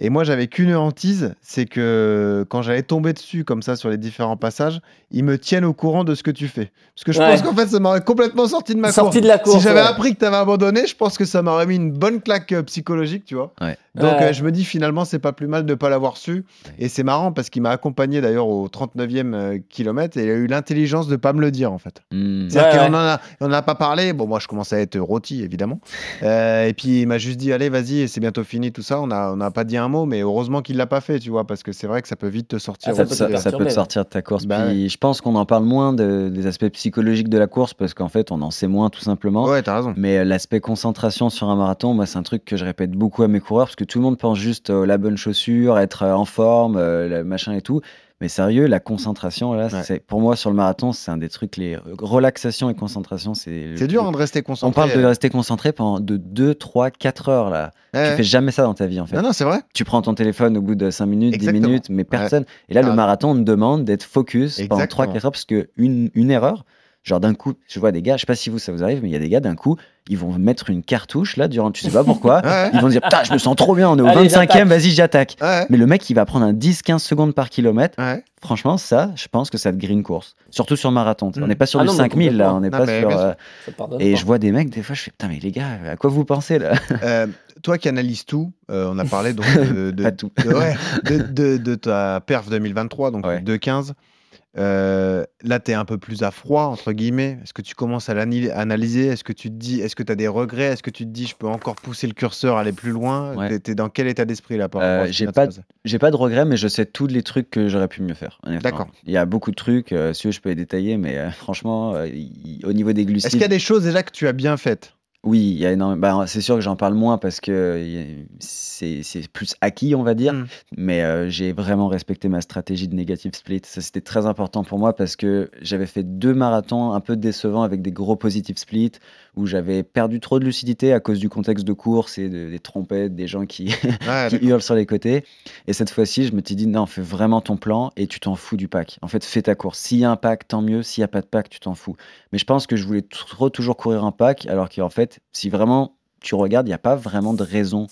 Et moi, j'avais qu'une hantise, c'est que quand j'allais tomber dessus comme ça sur les différents passages, ils me tiennent au courant de ce que tu fais. Parce que je Ouais. pense qu'en fait, ça m'aurait complètement sorti de ma Sorti course. de la course, Si j'avais ouais. appris que tu avais abandonné, je pense que ça m'aurait mis une bonne claque euh, psychologique, tu vois. Ouais. Donc Ouais. euh, je me dis finalement, c'est pas plus mal de ne pas l'avoir su. Et c'est marrant parce qu'il m'a accompagné d'ailleurs au 39e euh, kilomètre et il a eu l'intelligence de pas me le dire en fait. Hmm. C'est-à-dire Ouais, qu'on en a, on en a pas parlé. Bon, moi, je commençais à être rôti, évidemment. Euh, et puis, il m'a juste dit, allez, vas-y, c'est bientôt fini, tout ça. On n'a on a pas dit un mot, mais heureusement qu'il l'a pas fait, tu vois, parce que c'est vrai que ça peut vite te sortir. Ah, ça ça, peut ça peut te sortir de ta course. Bah Puis je pense qu'on en parle moins de- des aspects psychologiques de la course parce qu'en fait, on en sait moins tout simplement. Ouais, t'as raison. Mais euh, l'aspect concentration sur un marathon, moi, c'est un truc que je répète beaucoup à mes coureurs parce que tout le monde pense juste euh, la bonne chaussure, être euh, en forme, euh, le machin et tout. Mais sérieux, la concentration, là, Ouais. c'est pour moi sur le marathon, c'est un des trucs les relaxation et concentration, c'est. C'est dur hein, de rester concentré. On parle de rester concentré pendant de 2, 3, 4 heures là. Ouais. Tu fais jamais ça dans ta vie en fait. Non, non, c'est vrai. Tu prends ton téléphone au bout de 5 minutes, Exactement. 10 minutes, mais personne. Et là, Ah. le marathon, on te demande d'être focus pendant Exactement. 3-4 heures parce que une, une erreur, genre d'un coup, je vois des gars, je sais pas si vous ça vous arrive, mais il y a des gars d'un coup, ils vont mettre une cartouche là durant, tu sais pas pourquoi, Ouais. ils vont dire putain, je me sens trop bien, on est au Allez, 25 e j'attaque. vas-y, j'attaque. Ouais. Mais le mec, il va prendre un 10-15 secondes par kilomètre. Ouais. Franchement, ça, je pense que ça te grille une course. Surtout sur marathon. On n'est pas sur Ah du non, mais 5000 là, on n'est pas sur. euh, Et pas. je vois des mecs, des fois, je fais putain, mais les gars, à quoi vous pensez là? Euh, toi qui analyses tout, euh, on a parlé donc de, de, de- de, de- de ta perf 2023, donc Ouais. 2-15. Euh, là, tu es un peu plus à froid, entre guillemets. Est-ce que tu commences à l'ani- analyser? Est-ce que tu te dis, est-ce que tu as des regrets? Est-ce que tu te dis, je peux encore pousser le curseur, aller plus loin? Ouais. Tu es, dans quel état d'esprit là par Euh, j'ai pas J'ai pas de regrets, mais je sais tous les trucs que j'aurais pu mieux faire. D'accord. Il y a beaucoup de trucs, euh, si je peux les détailler, mais franchement, au niveau des Est-ce glucides. qu'il y a des choses déjà que tu as bien faites? Oui, il y a énormément. bah, c'est sûr que j'en parle moins parce que c'est c'est plus acquis, on va dire. Mm. Mais euh, j'ai vraiment respecté ma stratégie de negative split. Ça, c'était très important pour moi parce que j'avais fait deux marathons un peu décevants avec des gros positive split où j'avais perdu trop de lucidité à cause du contexte de course et de- des trompettes, des gens qui, Ouais, qui hurlent sur les côtés. Et cette fois-ci, je me suis dit, non, fais vraiment ton plan et tu t'en fous du pack. En fait, fais ta course. S'il y a un pack, tant mieux. S'il n'y a pas de pack, tu t'en fous. Mais je pense que je voulais trop toujours courir un pack, alors qu'en fait, si vraiment tu regardes, il n'y a pas vraiment de raison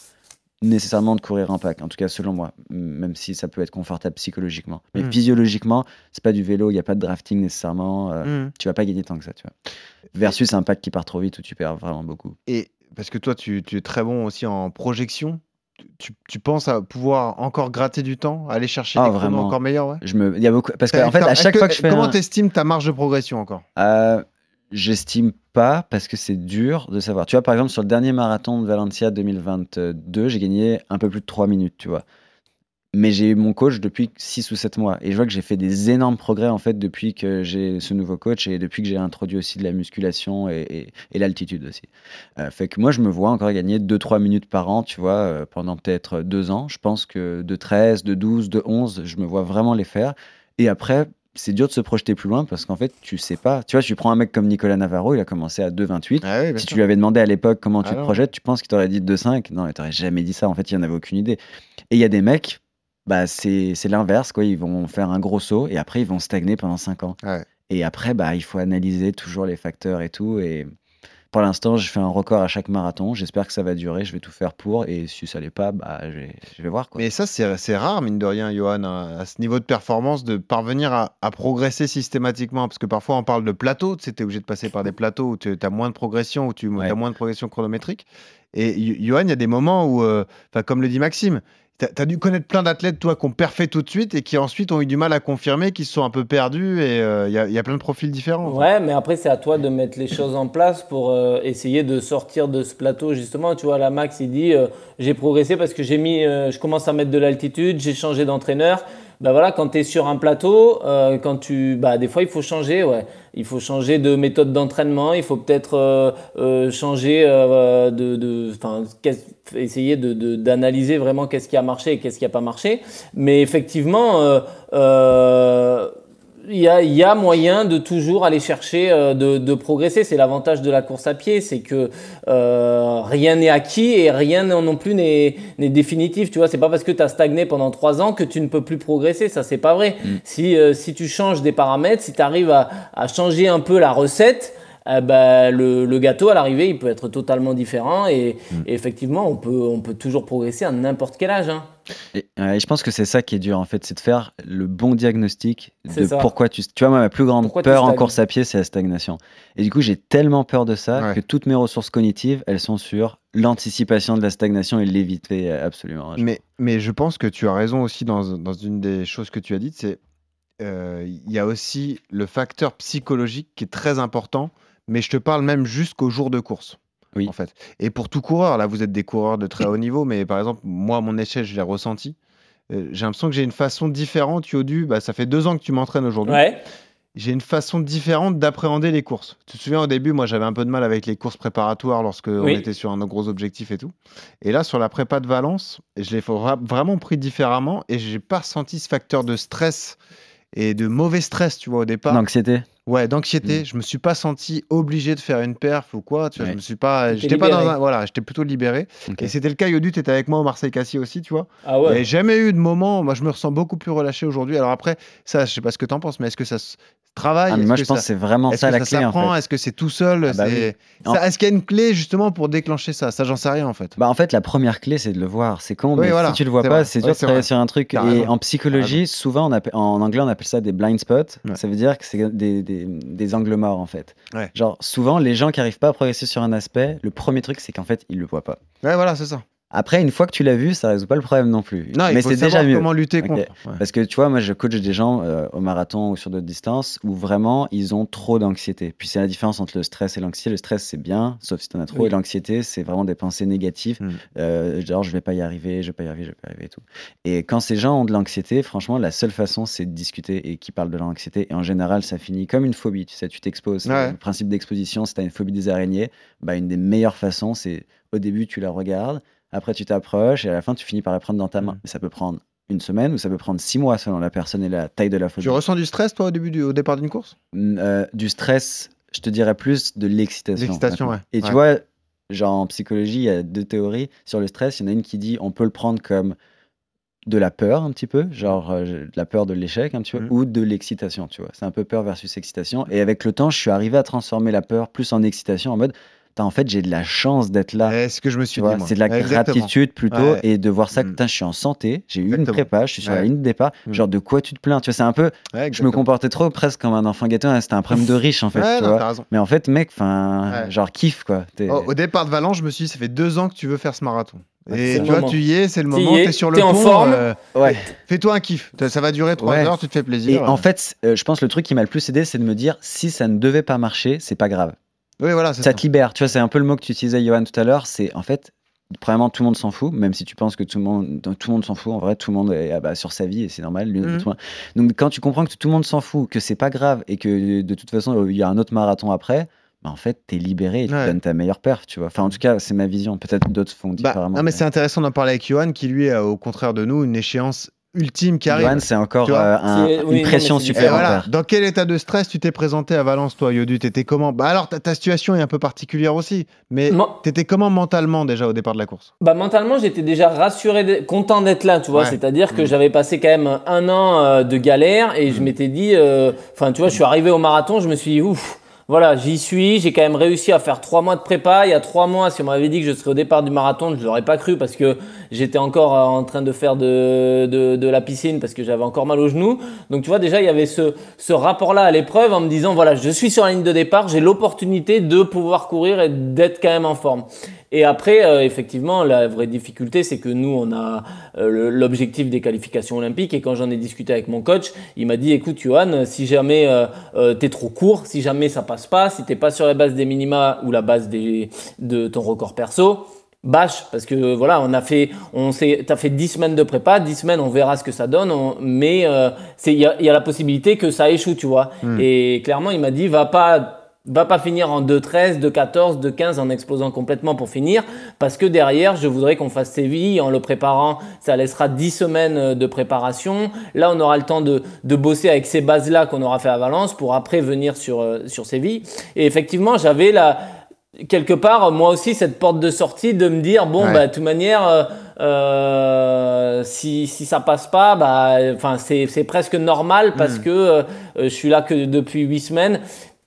nécessairement de courir un pack, en tout cas selon moi, même si ça peut être confortable psychologiquement. Mais Mm. physiologiquement, c'est pas du vélo, il n'y a pas de drafting nécessairement. euh, Mm. Tu vas pas gagner tant que ça, tu vois. Versus un pack qui part trop vite où tu perds vraiment beaucoup. Et parce que toi, tu, tu es très bon aussi en projection. Tu, tu penses à pouvoir encore gratter du temps, aller chercher Ah, des vraiment. encore meilleurs ouais? Je me, il y a beaucoup, parce qu'en fait, Attends, à chaque fois que je fais Comment un- t'estimes ta marge de progression encore? Euh, J'estime pas parce que c'est dur de savoir. Tu vois, par exemple, sur le dernier marathon de Valencia 2022, j'ai gagné un peu plus de 3 minutes, tu vois. Mais j'ai eu mon coach depuis 6 ou 7 mois. Et je vois que j'ai fait des énormes progrès en fait depuis que j'ai ce nouveau coach et depuis que j'ai introduit aussi de la musculation et, l'altitude aussi. Euh, fait que moi, je me vois encore gagner 2-3 minutes par an, tu vois, euh, pendant peut-être 2 ans. Je pense que de 13, de 12, de 11, je me vois vraiment les faire. Et après, c'est dur de se projeter plus loin parce qu'en fait, tu sais pas. Tu vois, tu prends un mec comme Nicolas Navarro, il a commencé à 2,28. Ah oui, Si sûr. tu lui avais demandé à l'époque comment tu Ah te projettes, tu penses qu'il t'aurait dit 2,5 Non, il t'aurait jamais dit ça. En fait, il en avait aucune idée. Et il y a des mecs, bah, c'est c'est l'inverse. quoi. Ils vont faire un gros saut et après, ils vont stagner pendant 5 ans. Ouais. Et après, bah, il faut analyser toujours les facteurs et tout. Et pour l'instant, je fais un record à chaque marathon. J'espère que ça va durer. Je vais tout faire pour. Et si ça l'est pas, bah, je, vais, je vais voir. Quoi. Mais ça, c'est rare, mine de rien, Johan, à, à ce niveau de performance, de parvenir à, à progresser systématiquement. Parce que parfois, on parle de plateaux. Tu es obligé de passer par des plateaux où tu as moins de progression, où tu Ouais. as moins de progression chronométrique. Et Johan, il y a des moments où, euh, comme le dit Maxime, tu as, dû connaître plein d'athlètes, toi, qui ont perfait tout de suite et qui ensuite ont eu du mal à confirmer, qui se sont un peu perdus. Et euh, il y, a, il y a plein de profils différents. Ouais, mais après, c'est à toi de mettre les choses en place pour euh, essayer de sortir de ce plateau, justement. Tu vois, là, Max, il dit euh, J'ai progressé parce que j'ai mis, euh, je commence à mettre de l'altitude, j'ai changé d'entraîneur. Bah voilà, quand tu es sur un plateau, euh, quand tu, bah, des fois, il faut changer, ouais. Il faut changer de méthode d'entraînement, il faut peut-être euh, euh, changer euh, de, de, essayer de, de- d'analyser vraiment qu'est-ce qui a marché et qu'est-ce qui a pas marché. Mais effectivement, euh, euh, il y a, il y a moyen de toujours aller chercher euh, de, de progresser. C'est l'avantage de la course à pied, c'est que euh, rien n'est acquis et rien non plus n'est définitif. Tu vois, c'est pas parce que tu as stagné pendant trois ans que tu ne peux plus progresser. Ça, c'est pas vrai. Si, euh, si tu changes des paramètres, si tu arrives à, à changer un peu la recette, ben, le, le gâteau à l'arrivée, il peut être totalement différent et, et effectivement, on peut, on peut toujours progresser à n'importe quel âge. hein. Et, euh, et je pense que c'est ça qui est dur en fait, c'est de faire le bon diagnostic de ça. pourquoi tu. Tu vois, moi, ma plus grande Pourquoi peur en course à pied, c'est la stagnation. Et du coup, j'ai tellement peur de ça Ouais. que toutes mes ressources cognitives, elles sont sur l'anticipation de la stagnation et l'éviter euh, absolument. Je- Mais, mais je pense que tu as raison aussi dans, dans une des choses que tu as dites, c'est euh, il y a aussi le facteur psychologique qui est très important, mais je te parle même jusqu'au jour de course. Oui. En fait. Et pour tout coureur, là vous êtes des coureurs de très haut niveau, mais par exemple, moi à mon échelle, je l'ai ressenti. Euh, j'ai l'impression que j'ai une façon différente, Yodu. Bah, ça fait deux ans que tu m'entraînes aujourd'hui. Ouais. J'ai une façon différente d'appréhender les courses. Tu te souviens au début, moi j'avais un peu de mal avec les courses préparatoires lorsque on était sur un gros objectif et tout. Et là, sur la prépa de Valence, je l'ai vra- vraiment pris différemment et j'ai pas ressenti ce facteur de stress et de mauvais stress, tu vois, au départ. L'anxiété. Ouais, d'anxiété. Mm. Je me suis pas senti obligé de faire une perf ou quoi. Tu vois, Ouais. je me suis pas. T'étais J'étais pas dans un. Voilà, j'étais plutôt libéré. Et c'était le cas, Yodu, tu étais avec moi au Marseille Cassis aussi, tu vois. Ah ouais. n'y jamais eu de moment. Moi, je me ressens beaucoup plus relâché aujourd'hui. Alors après, ça, je sais pas ce que tu en penses, mais est-ce que ça se travaille? Ah, moi, que je pense ça- que c'est vraiment ça la ça clé en s'apprend? fait. Est-ce que c'est tout seul? Ah bah oui. Ça- Est-ce qu'il y a une clé justement pour déclencher ça? Ça, j'en sais rien en fait. Bah en fait la première clé c'est de le voir. C'est con Oui, mais voilà, si tu le vois c'est pas c'est dur de c'est travailler sur un truc. Et en psychologie souvent on appelle- en anglais on appelle ça des blind spots. Ça veut dire que c'est des, des, des angles morts en fait. Ouais. Genre souvent les gens qui arrivent pas à progresser sur un aspect, le premier truc c'est qu'en fait ils le voient pas. Ouais, voilà, c'est ça. Après une fois que tu l'as vu ça résout pas le problème non plus. Non, mais c'est déjà mieux. comment lutter contre. Ouais. Parce que tu vois, moi je coach des gens euh, au marathon ou sur d'autres distances où vraiment ils ont trop d'anxiété. Puis c'est la différence entre le stress et l'anxiété. Le stress c'est bien, sauf si t'en as trop. Oui. Et l'anxiété c'est vraiment des pensées négatives. Mm. Euh, genre je vais pas y arriver, je vais pas y arriver, je vais pas y arriver et tout. Et quand ces gens ont de l'anxiété, franchement la seule façon c'est de discuter et qu'ils parlent de leur anxiété. Et en général ça finit comme une phobie. Tu sais, tu t'exposes. Ouais. Le principe d'exposition, si t'as une phobie des araignées, bah, une des meilleures façons c'est au début tu la regardes, après tu t'approches et à la fin tu finis par la prendre dans ta main. Mm. Mais ça peut prendre une semaine ou ça peut prendre six mois selon la personne et la taille de la phobie. Tu ressens du stress toi au début du, au départ d'une course? Mm, euh, du stress, je te dirais plus de l'excitation. L'excitation, ouais. Et tu Ouais. vois, genre en psychologie, il y a deux théories sur le stress. Il y en a une qui dit on peut le prendre comme de la peur un petit peu, genre euh, de la peur de l'échec un petit peu, Mhm. ou de l'excitation, tu vois. C'est un peu peur versus excitation. Et avec le temps, je suis arrivé à transformer la peur plus en excitation, en mode, en fait, j'ai de la chance d'être là. C'est ce que je me suis dit. c'est de la Exactement. gratitude plutôt Ouais. et de voir ça que Mm. putain, je suis en santé, j'ai eu une prépa, je suis sur la Ouais. ligne de départ. Mm. Genre de quoi tu te plains? Tu vois, c'est un peu Ouais, je me comportais trop presque comme un enfant gâteau, hein, c'était un problème de riche en fait, Ouais, tu non, vois. t'as raison. Mais en fait, mec, enfin, Ouais. genre kiffe quoi. Oh, au départ de Valence, je me suis dit, ça fait deux ans que tu veux faire ce marathon. Et tu vois, moment. tu y es, c'est le moment, es, t'es sur le en pont. forme. euh, Ouais. Fais-toi un kiff. Ça va durer trois Ouais. heures, tu te fais Et plaisir. en fait, euh, je pense le truc qui m'a le plus aidé, c'est de me dire si ça ne devait pas marcher, c'est pas grave. Oui, voilà, c'est Ça ça. te libère. Tu vois, c'est un peu le mot que tu utilisais, Johan, tout à l'heure. C'est en fait, premièrement, tout le monde s'en fout, même si tu penses que tout le monde, tout le monde s'en fout. En vrai, tout le monde est ah bah, sur sa vie et c'est normal. Lui, tout le monde- Donc, quand tu comprends que tout le monde s'en fout, que c'est pas grave et que de toute façon, il y a un autre marathon après, bah, en fait, t'es libéré et tu Ouais. donnes ta meilleure perf, tu vois. Enfin, en tout cas, c'est ma vision. Peut-être d'autres font Bah, différemment. non, mais c'est intéressant d'en parler avec Johan, qui lui a, au contraire de nous, une échéance ultime qui arrive. C'est encore euh, un- c'est- oui, une pression différent. voilà, supplémentaire. dans quel état de stress tu t'es présenté à Valence, toi, Yodu? T'étais comment? Bah alors, ta, ta situation est un peu particulière aussi, mais t'étais comment mentalement déjà au départ de la course? Bah mentalement j'étais déjà rassuré, content d'être là, tu vois. Ouais. C'est-à-dire que Mm. j'avais passé quand même un an euh, de galère et je m'étais dit, euh, enfin tu vois, je suis arrivé au marathon, je me suis dit ouf. Voilà, j'y suis, j'ai quand même réussi à faire trois mois de prépa. Il y a trois mois, si on m'avait dit que je serais au départ du marathon, je l'aurais pas cru parce que j'étais encore euh, en train de faire de, de, la piscine parce que j'avais encore mal aux genoux. Donc tu vois, déjà, il y avait ce, ce rapport-là à l'épreuve en me disant, voilà, je suis sur la ligne de départ, j'ai l'opportunité de pouvoir courir et d'être quand même en forme. Et après, euh, effectivement, la vraie difficulté, c'est que nous, on a euh, l'objectif des qualifications olympiques. Et quand j'en ai discuté avec mon coach, il m'a dit, écoute, Johan, si jamais euh, euh, t'es trop court, si jamais ça passe pas, si t'es pas sur la base des minima ou la base des, de ton record perso, bâche. Parce que voilà on a fait on s'est t'as fait 10 semaines de prépa 10 semaines on verra ce que ça donne. On- mais euh, c'est il y a, il y a la possibilité que ça échoue tu vois. Et clairement il m'a dit va pas va pas finir en 2-13, 2-14, 2-15 en explosant complètement pour finir, parce que derrière, je voudrais qu'on fasse Séville en le préparant. Ça laissera 10 semaines euh, de préparation. Là, on aura le temps de, de bosser avec ces bases-là qu'on aura fait à Valence pour après venir sur, euh, sur Séville. Et effectivement, j'avais la, quelque part, moi aussi, cette porte de sortie de me dire, bon, Ouais. bah, de toute manière, euh, euh, si, si ça passe pas, bah, enfin, c'est, presque normal parce que euh, je suis là que depuis huit semaines.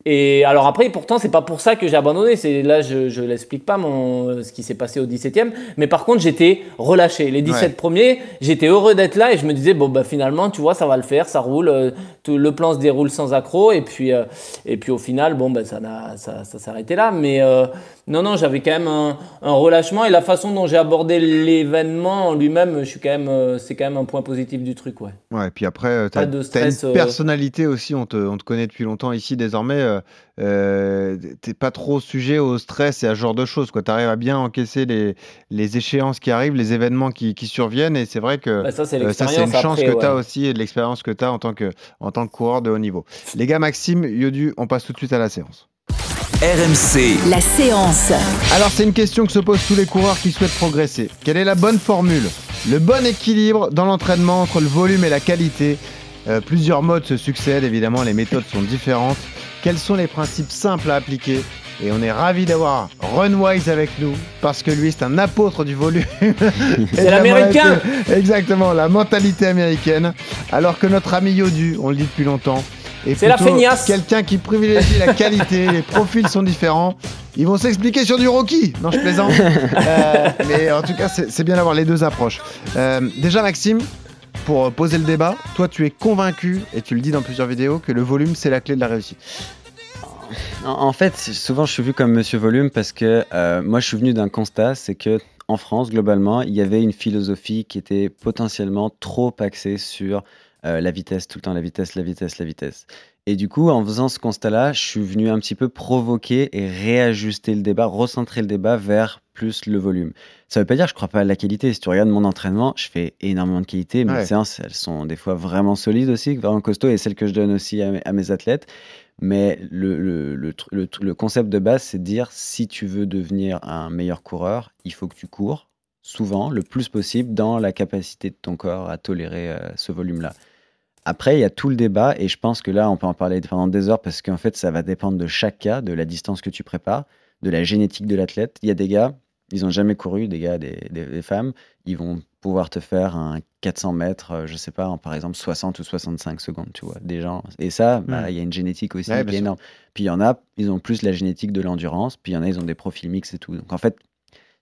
Et alors après, pourtant, c'est pas pour ça que j'ai abandonné. C'est là, je, je l'explique pas mon ce qui s'est passé au 17e. Mais par contre, j'étais relâché. Les 17 Ouais. premiers, j'étais heureux d'être là et je me disais bon bah finalement, tu vois, ça va le faire, ça roule, euh, tout le plan se déroule sans accroc. Et puis euh, et puis au final, bon bah ça ça, ça s'est arrêté là. Mais euh, non non, j'avais quand même un, un relâchement et la façon dont j'ai abordé l'événement en lui-même, je suis quand même c'est quand même un point positif du truc, ouais. Ouais, et puis après, t'as une personnalité aussi, on te, on te connaît depuis longtemps ici désormais. Euh, euh, T'es pas trop sujet au stress et à ce genre de choses. Tu arrives à bien encaisser les, les échéances qui arrivent, les événements qui, qui surviennent. Et c'est vrai que Bah, ça c'est euh, une chance après, que tu as ouais. aussi et de l'expérience que tu as en tant que, en tant que coureur de haut niveau. Les gars, Maxime, Yodu, on passe tout de suite à la séance. RMC, La séance. Alors, c'est une question que se posent tous les coureurs qui souhaitent progresser. Quelle est la bonne formule? Le bon équilibre dans l'entraînement entre le volume et la qualité? Euh, Plusieurs modes se succèdent, évidemment, les méthodes sont différentes. Quels sont les principes simples à appliquer? Et on est ravi d'avoir Runwise avec nous parce que lui c'est un apôtre du volume. C'est l'américain. Exactement, la mentalité américaine. Alors que notre ami Yodu, on le dit depuis longtemps, est C'est la feignasse. quelqu'un qui privilégie la qualité, les profils sont différents. Ils vont s'expliquer sur du Rocky. Non, je plaisante. Euh, mais en tout cas, c'est c'est bien d'avoir les deux approches. Euh, déjà, Maxime, pour poser le débat, toi, tu es convaincu, et tu le dis dans plusieurs vidéos, que le volume, c'est la clé de la réussite. En, en fait, souvent je suis vu comme Monsieur Volume parce que euh, moi je suis venu d'un constat, c'est que en France globalement, il y avait une philosophie qui était potentiellement trop axée sur euh, la vitesse, tout le temps la vitesse, la vitesse, la vitesse. Et du coup, en faisant ce constat-là, je suis venu un petit peu provoquer et réajuster le débat, recentrer le débat vers plus le volume. Ça veut pas dire que je crois pas à la qualité. Si tu regardes mon entraînement, je fais énormément de qualité. Mes Ouais. séances, elles sont des fois vraiment solides aussi, vraiment costauds, et celles que je donne aussi à mes- à mes athlètes. Mais le concept de base, c'est de dire si tu veux devenir un meilleur coureur, il faut que tu cours souvent, le plus possible, dans la capacité de ton corps à tolérer euh, ce volume-là. Après, il y a tout le débat, et je pense que là, on peut en parler pendant des heures, parce qu'en fait, ça va dépendre de chaque cas, de la distance que tu prépares, de la génétique de l'athlète. Il y a des gars, ils n'ont jamais couru, des gars, des, des- des femmes, ils vont pouvoir te faire un 400 mètres, euh, je sais pas, en par exemple 60 ou 65 secondes, tu vois, des gens. Et ça, bah, Hmm. il y a une génétique aussi Ouais, qui est énorme. Puis il y en a, ils ont plus la génétique de l'endurance, puis il y en a, ils ont des profils mixtes et tout. Donc en fait,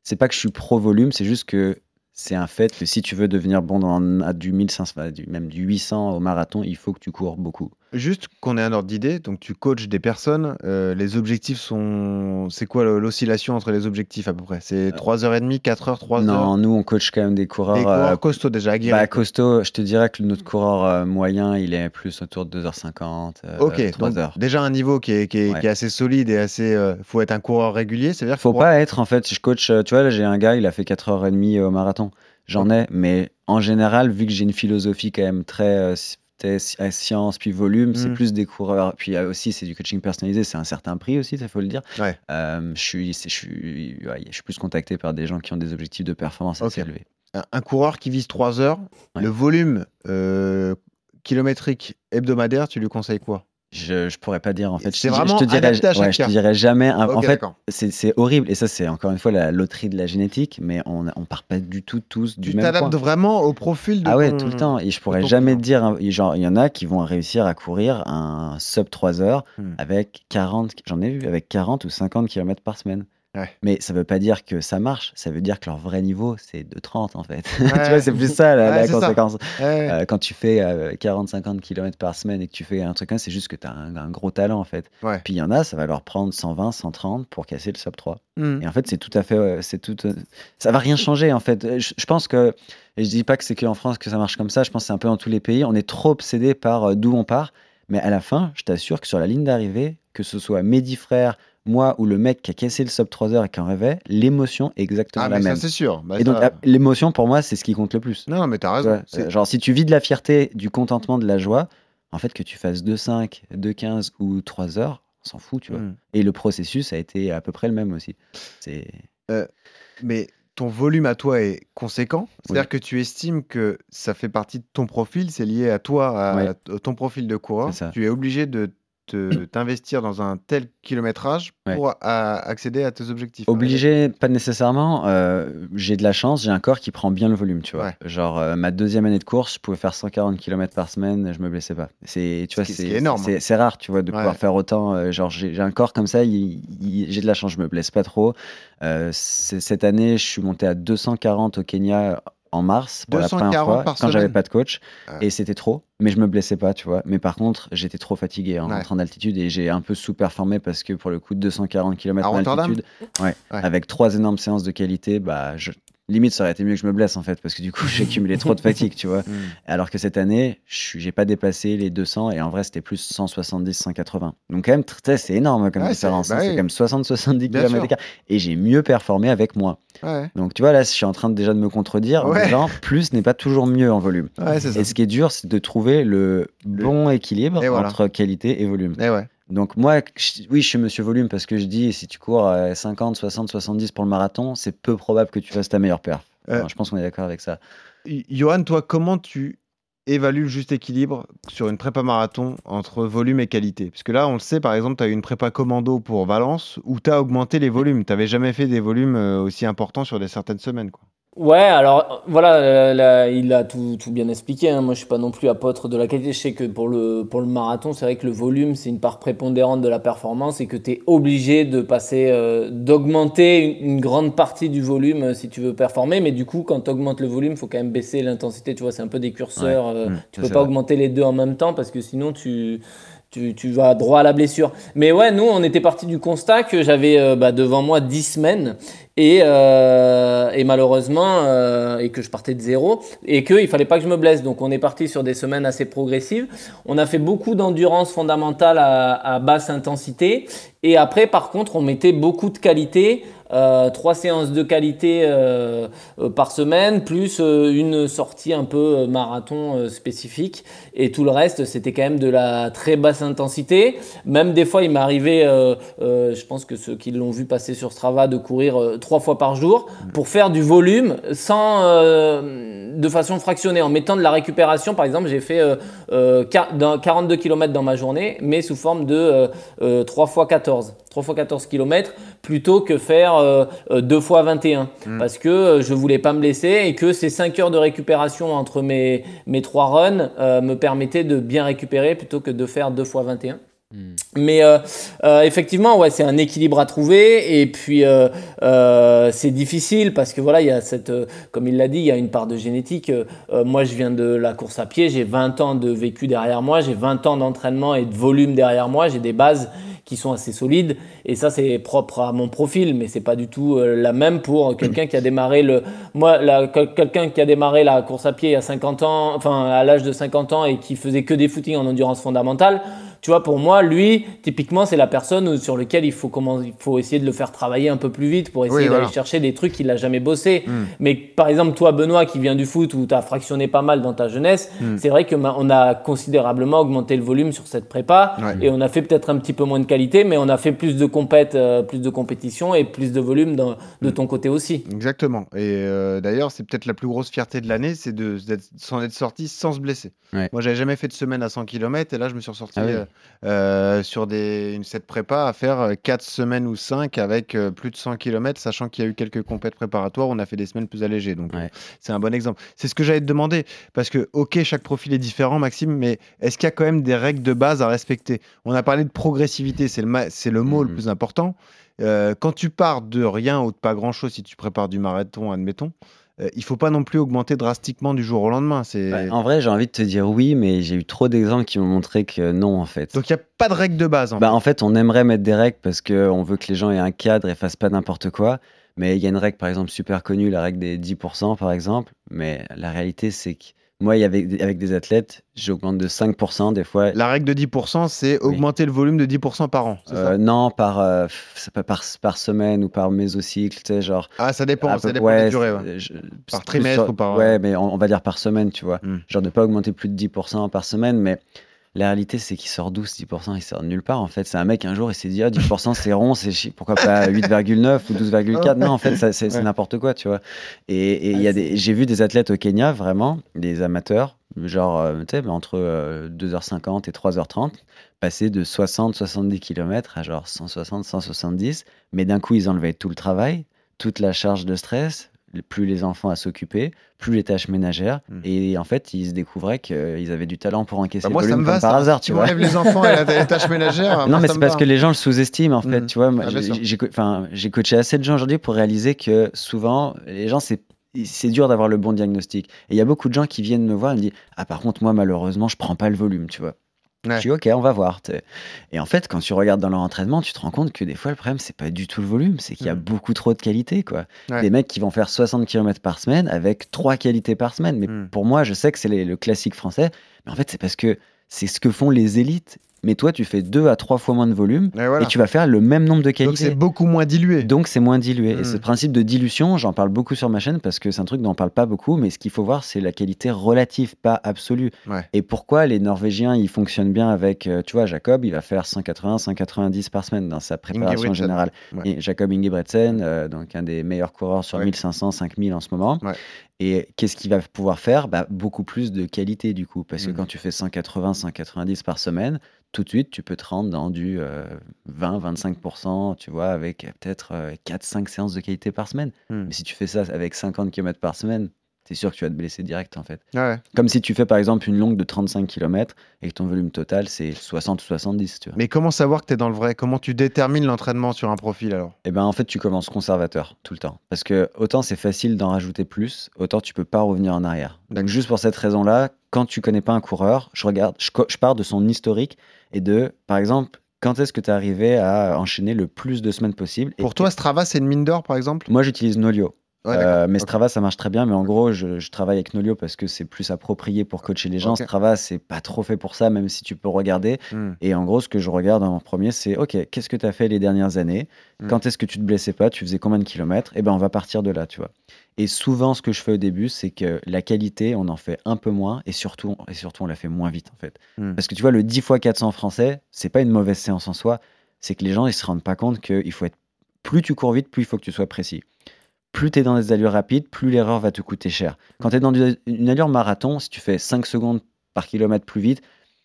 c'est pas que je suis pro volume, c'est juste que c'est un fait que si tu veux devenir bon dans à du 1500, enfin, du- même du 800 au marathon, il faut que tu cours beaucoup. Juste qu'on ait un ordre d'idée, donc tu coaches des personnes, euh, les objectifs sont. C'est quoi l'oscillation entre les objectifs à peu près? C'est 3h30, 4h, 3h Non, nous, on coach quand même des coureurs. Des coureurs euh, costauds déjà, aguerris. bah, costaud, je te dirais que notre coureur euh, moyen, il est plus autour de 2h50, euh, Ok, 3h. donc déjà un niveau qui est, qui est, Ouais. qui est assez solide et assez. euh, faut être un coureur régulier, c'est-à-dire Faut pas être, en fait, si je coach, tu vois, là, j'ai un gars, il a fait 4h30 au marathon. J'en ai, mais en général, vu que j'ai une philosophie quand même très sci- euh, science puis volume, c'est Mm. plus des coureurs. Puis euh, aussi, c'est du coaching personnalisé, c'est un certain prix aussi, ça faut le dire. Ouais. Euh, je suis, je suis, ouais, je suis plus contacté par des gens qui ont des objectifs de performance assez élevés. un, un coureur qui vise 3 heures, Ouais. le volume euh, kilométrique hebdomadaire, tu lui conseilles quoi? Je, je pourrais pas dire en fait. C'est Je- je, vraiment te dirais, adapté à ouais, je te dirais jamais. un- en fait, c'est horrible et ça, c'est encore une fois la loterie de la génétique, mais on, on part pas du tout tous du Tu même t'adaptes point. vraiment au profil de Ah ouais, ton- tout le temps. Et je pourrais jamais te dire, hein, genre, il y en a qui vont réussir à courir un sub 3 heures Hmm. avec 40, j'en ai vu, avec 40 ou 50 km par semaine. Ouais. Mais ça veut pas dire que ça marche, ça veut dire que leur vrai niveau, c'est de 30 en fait. tu vois, c'est plus ça la, Ouais, la c'est ça. conséquence. Euh, quand tu fais 40-50 km par semaine et que tu fais un truc c'est juste que tu as un, un gros talent en fait. Puis il y en a, ça va leur prendre 120, 130 pour casser le sub 3. Hmm. Et en fait, c'est tout à fait. euh, C'est tout, euh, ça va rien changer, en fait. Euh, Je, je pense que. Et je dis pas que c'est qu'en France que ça marche comme ça. Je pense que c'est un peu dans tous les pays. On est trop obsédé par euh, d'où on part. Mais à la fin, je t'assure que sur la ligne d'arrivée, que ce soit Mehdi Frère, moi ou le mec qui a cassé le sub 3 heures et qui en rêvait, l'émotion est exactement Ah, la mais même. c'est sûr. Bah, et donc, ça- la- l'émotion, pour moi, c'est ce qui compte le plus. Non, mais t'as raison. euh, genre, si tu vis de la fierté, du contentement, de la joie, en fait, que tu fasses 2,5, 2,15 ou 3 heures, on s'en fout, tu vois. Hmm. Et le processus a été à peu près le même aussi. C'est. Mais ton volume à toi est conséquent. C'est-à-dire que tu estimes que ça fait partie de ton profil, c'est lié à toi, à, Ouais. à ton profil de coureur. Tu es obligé de t'investir dans un tel kilométrage Ouais. pour a- accéder à tes objectifs. Obligé, pas nécessairement. euh, j'ai de la chance, j'ai un corps qui prend bien le volume, tu vois. Ouais. Genre, euh, ma deuxième année de course, je pouvais faire 140 km par semaine, je me blessais pas. C'est, tu vois, c'est énorme. C'est, c'est rare, tu vois, de Ouais. pouvoir faire autant. euh, genre, j'ai, un corps comme ça, j'ai de la chance, je me blesse pas trop. Cette année, je suis monté à 240 au Kenya en mars pour la première 240 fois par quand j'avais pas de coach et c'était trop mais je me blessais pas tu vois mais par contre j'étais trop fatigué en Ouais. rentrant d'altitude et j'ai un peu sous-performé parce que pour le coup 240 km Rotterdam d'altitude ouais, Ouais. avec trois énormes séances de qualité bah je limite ça aurait été mieux que je me blesse en fait parce que du coup j'ai accumulé trop de fatigue tu vois Hmm. alors que cette année je j'ai pas dépassé les 200 et en vrai c'était plus 170 180 donc quand même c'est énorme comme Ouais, différence hein, bah c'est oui. même 60 70 Bien km sûr. et j'ai mieux performé avec moins Ouais, donc tu vois là je suis en train de, déjà de me contredire en Ouais. disant plus n'est pas toujours mieux en volume ouais et ce qui est dur, c'est de trouver le bon équilibre Et voilà. entre qualité et volume. Donc moi, je- oui, je suis monsieur volume parce que je dis, si tu cours à 50, 60, 70 pour le marathon, c'est peu probable que tu fasses ta meilleure perf. Euh. Enfin, je pense qu'on est d'accord avec ça. Johan, toi, comment tu évalues le juste équilibre sur une prépa marathon entre volume et qualité Parce que là, on le sait, par exemple, tu as eu une prépa commando pour Valence où tu as augmenté les volumes. Tu n'avais jamais fait des volumes euh, aussi importants sur des certaines semaines. Quoi. Ouais, alors voilà, là, il a tout, tout bien expliqué. hein. Moi, je suis pas non plus apôtre de la qualité. Je sais que pour le, pour le marathon, c'est vrai que le volume, c'est une part prépondérante de la performance et que tu es obligé de passer, euh, d'augmenter une, une grande partie du volume euh, si tu veux performer. Mais du coup, quand tu augmentes le volume, il faut quand même baisser l'intensité. Tu vois, c'est un peu des curseurs. euh, Mmh, tu peux pas vrai. augmenter les deux en même temps parce que sinon, tu. Tu, tu vas droit à la blessure. Mais ouais, nous, on était parti du constat que j'avais euh, bah, devant moi 10 semaines et, euh, et malheureusement, euh, et que je partais de zéro et qu'il fallait pas que je me blesse. Donc on est parti sur des semaines assez progressives. On a fait beaucoup d'endurance fondamentale à, basse intensité. Et après, par contre, on mettait beaucoup de qualité. Euh, trois séances de qualité par semaine, plus une sortie un peu marathon spécifique. Et tout le reste, c'était quand même de la très basse intensité. Même des fois, il euh, je pense que ceux qui l'ont vu passer sur Strava, de courir trois fois par jour pour faire du volume sans, euh, de façon fractionnée, en mettant de la récupération. Par exemple, j'ai fait euh, euh, quar- dans 42 km dans ma journée, mais sous forme de euh, euh, 3 fois 14. 3 fois 14 km plutôt que faire euh, euh, 2 fois 21 parce que euh, je voulais pas me blesser et que ces 5 heures de récupération entre mes, mes 3 runs euh, me permettaient de bien récupérer plutôt que de faire 2 fois 21. Mais euh, euh, effectivement, ouais, c'est un équilibre à trouver. Et puis, euh, c'est difficile parce que voilà, il y a cette, comme il l'a dit, il y a une part de génétique. Moi, je viens de la course à pied. J'ai 20 ans de vécu derrière moi. J'ai 20 ans d'entraînement et de volume derrière moi. J'ai des bases qui sont assez solides. Et ça, c'est propre à mon profil, mais c'est pas du tout la même pour quelqu'un qui a démarré le. Moi, quelqu'un qui a démarré la course à pied à 50 ans, enfin à l'âge de 50 ans et qui faisait que des footings en endurance fondamentale. Tu vois, pour moi, lui, typiquement, c'est la personne sur lequel il faut, comment, il faut essayer de le faire travailler un peu plus vite pour essayer Oui, d'aller voilà. chercher des trucs qu'il n'a jamais bossé. Mm. Mais par exemple, toi, Benoît, qui vient du foot, où tu as fractionné pas mal dans ta jeunesse, Mm. c'est vrai que ma- on a considérablement augmenté le volume sur cette prépa Ouais. et on a fait peut-être un petit peu moins de qualité, mais on a fait plus de compète, euh, plus de compétition et plus de volume dans- de ton côté aussi. Exactement. Et euh, d'ailleurs, c'est peut-être la plus grosse fierté de l'année, c'est de d'être- s'en être sorti sans se blesser. Ouais. Moi, j'avais jamais fait de semaine à 100 km et là, je me suis ressorti Ah oui. euh, euh, sur des, une, cette prépa à faire 4 semaines ou 5 avec euh, plus de 100 km, sachant qu'il y a eu quelques compètes préparatoires. On a fait des semaines plus allégées. Donc, Ouais. euh, c'est un bon exemple. C'est ce que j'allais te demander. Parce que, OK, chaque profil est différent, Maxime, mais est-ce qu'il y a quand même des règles de base à respecter? On a parlé de progressivité, c'est le, c'est le mot le Mhm. plus important. Euh, quand tu pars de rien ou de pas grand-chose, si tu prépares du marathon, admettons, euh, il faut pas non plus augmenter drastiquement du jour au lendemain. C'est... Ouais, en vrai, j'ai envie de te dire oui, mais j'ai eu trop d'exemples qui m'ont montré que non, en fait. Donc il n'y a pas de règle de base. En Bah, en fait, on aimerait mettre des règles parce qu'on veut que les gens aient un cadre et fassent pas n'importe quoi. Mais il y a une règle, par exemple, super connue, la règle des 10%, par exemple. Mais la réalité, c'est que moi, avait- avec des athlètes, j'augmente de 5% des fois. La règle de 10%, c'est Oui. augmenter le volume de 10% par an. ça Euh, non, par, euh, pas par, par semaine ou par mésocycle, tu sais, genre. ah, ça dépend. Ça dépend de la durée. ouais. c'est- je- Par trimestre sur- ou par- Ouais, mais on, on va dire par semaine, tu vois. Hmm. Genre de pas augmenter plus de 10% par semaine, mais la réalité, c'est qu'il sort 12, 10%, il sort de nulle part. En fait, c'est un mec, un jour, il s'est dit, ah, 10%, c'est rond, c'est pourquoi pas 8,9 ou 12,4 Non, en fait, c'est Ouais. n'importe quoi, tu vois. Et, et il y a des, j'ai vu des athlètes au Kenya, vraiment, des amateurs, genre, euh, tu sais, entre euh, 2h50 et 3h30, passer de 60-70 km à genre 160-170, mais d'un coup, ils enlevaient tout le travail, toute la charge de stress, plus les enfants à s'occuper, plus les tâches ménagères, Mm. et en fait, ils se découvraient qu'ils avaient du talent pour encaisser Bah, le moi, ça volume me va. comme par ça. hasard, Si tu tu vois. les enfants et les tâches ménagères. Non, mais ça c'est parce que les gens le sous-estiment, en fait, Mhm. tu vois. Ah, enfin, j'ai coaché assez de gens aujourd'hui pour réaliser que souvent, les gens, c'est c'est dur d'avoir le bon diagnostic. Et il y a beaucoup de gens qui viennent me voir et me disent Ah, par contre, moi, malheureusement, je prends pas le volume, tu vois. Ouais. Je dis ok, on va voir. Et en fait, quand tu regardes dans leur entraînement, tu te rends compte que des fois, le problème, c'est pas du tout le volume, c'est qu'il y a Mm. beaucoup trop de qualité. Quoi. Ouais. Des mecs qui vont faire 60 km par semaine avec trois qualités par semaine. Mais Mm. pour moi, je sais que c'est le classique français, mais en fait, c'est parce que c'est ce que font les élites. Mais toi, tu fais deux à trois fois moins de volume Et voilà. et tu vas faire le même nombre de Donc c'est qualités. beaucoup moins dilué. Donc c'est moins dilué. Et ce principe de dilution, j'en parle beaucoup sur ma chaîne parce que c'est un truc dont on parle pas beaucoup, mais ce qu'il faut voir, c'est la qualité relative, pas absolue. Ouais. Et pourquoi les Norvégiens, ils fonctionnent bien avec, euh, tu vois, Jacob, il va faire 180, 190 par semaine dans sa préparation générale. Ouais. Et Jacob Ingebretsen, euh, donc un des meilleurs coureurs sur Ouais. 1500, 5000 en ce moment. Et qu'est-ce qu'il va pouvoir faire? Bah, Beaucoup plus de qualité du coup. Parce que Mm. quand tu fais 180, 190 par semaine, tout de suite, tu peux te rendre dans du euh, 20-25%, tu vois, avec euh, peut-être 4-5 séances de qualité par semaine. Mm. Mais si tu fais ça avec 50 km par semaine, c'est sûr que tu vas te blesser direct en fait. Ouais. Comme si tu fais par exemple une longue de 35 km et que ton volume total c'est 60 ou 70, tu vois. Mais comment savoir que tu es dans le vrai? Comment tu détermines l'entraînement sur un profil alors? Et ben en fait, tu commences conservateur tout le temps. Parce que autant c'est facile d'en rajouter plus, autant tu peux pas revenir en arrière. Donc juste pour cette raison-là, quand tu connais pas un coureur, je regarde, je, je pars de son historique et de, par exemple, quand est-ce que tu es arrivé à enchaîner le plus de semaines possible Et Pour toi, Strava, c'est une mine d'or par exemple? Moi j'utilise Nolio. Ouais, Euh, mais. Strava, ça marche très bien. Mais en gros, je, je travaille avec Nolio parce que c'est plus approprié pour coacher les gens. Ok. Strava, c'est pas trop fait pour ça, même si tu peux regarder. Hmm. Et en gros, ce que je regarde en premier, c'est OK, qu'est-ce que tu as fait les dernières années? Mm. Quand est-ce que tu te blessais pas? Tu faisais combien de kilomètres? Et ben, on va partir de là, tu vois. Et souvent, ce que je fais au début, c'est que la qualité, on en fait un peu moins et surtout, et surtout on la fait moins vite, en fait. Mm. Parce que tu vois, le 10 x 400 français, c'est pas une mauvaise séance en soi. C'est que les gens, ils se rendent pas compte qu'il faut être. Plus tu cours vite, plus il faut que tu sois précis. Plus tu es dans des allures rapides, plus l'erreur va te coûter cher. Quand tu es dans une allure marathon, si tu fais 5 secondes par kilomètre plus vite,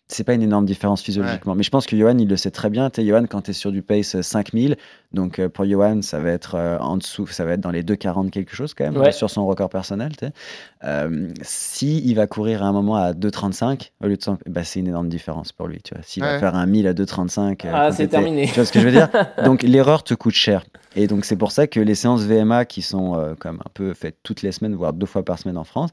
c'est pas une énorme différence physiologiquement. Mais je pense que Johan, il le sait très bien. Tu Johan, quand tu es sur du pace 5000, donc euh, pour Johan, ça va être euh, en dessous, ça va être dans les 2,40 quelque chose quand même, Ouais. sur son record personnel. Euh, si il va courir à un moment à 2,35 au lieu de 100, bah, c'est une énorme différence pour lui. Tu vois. S'il va faire un 1000 à 2,35, euh, Ah, c'est terminé. Tu vois ce que je veux dire Donc l'erreur te coûte cher. Et donc c'est pour ça que les séances VMA qui sont euh, même un peu faites toutes les semaines, voire deux fois par semaine en France,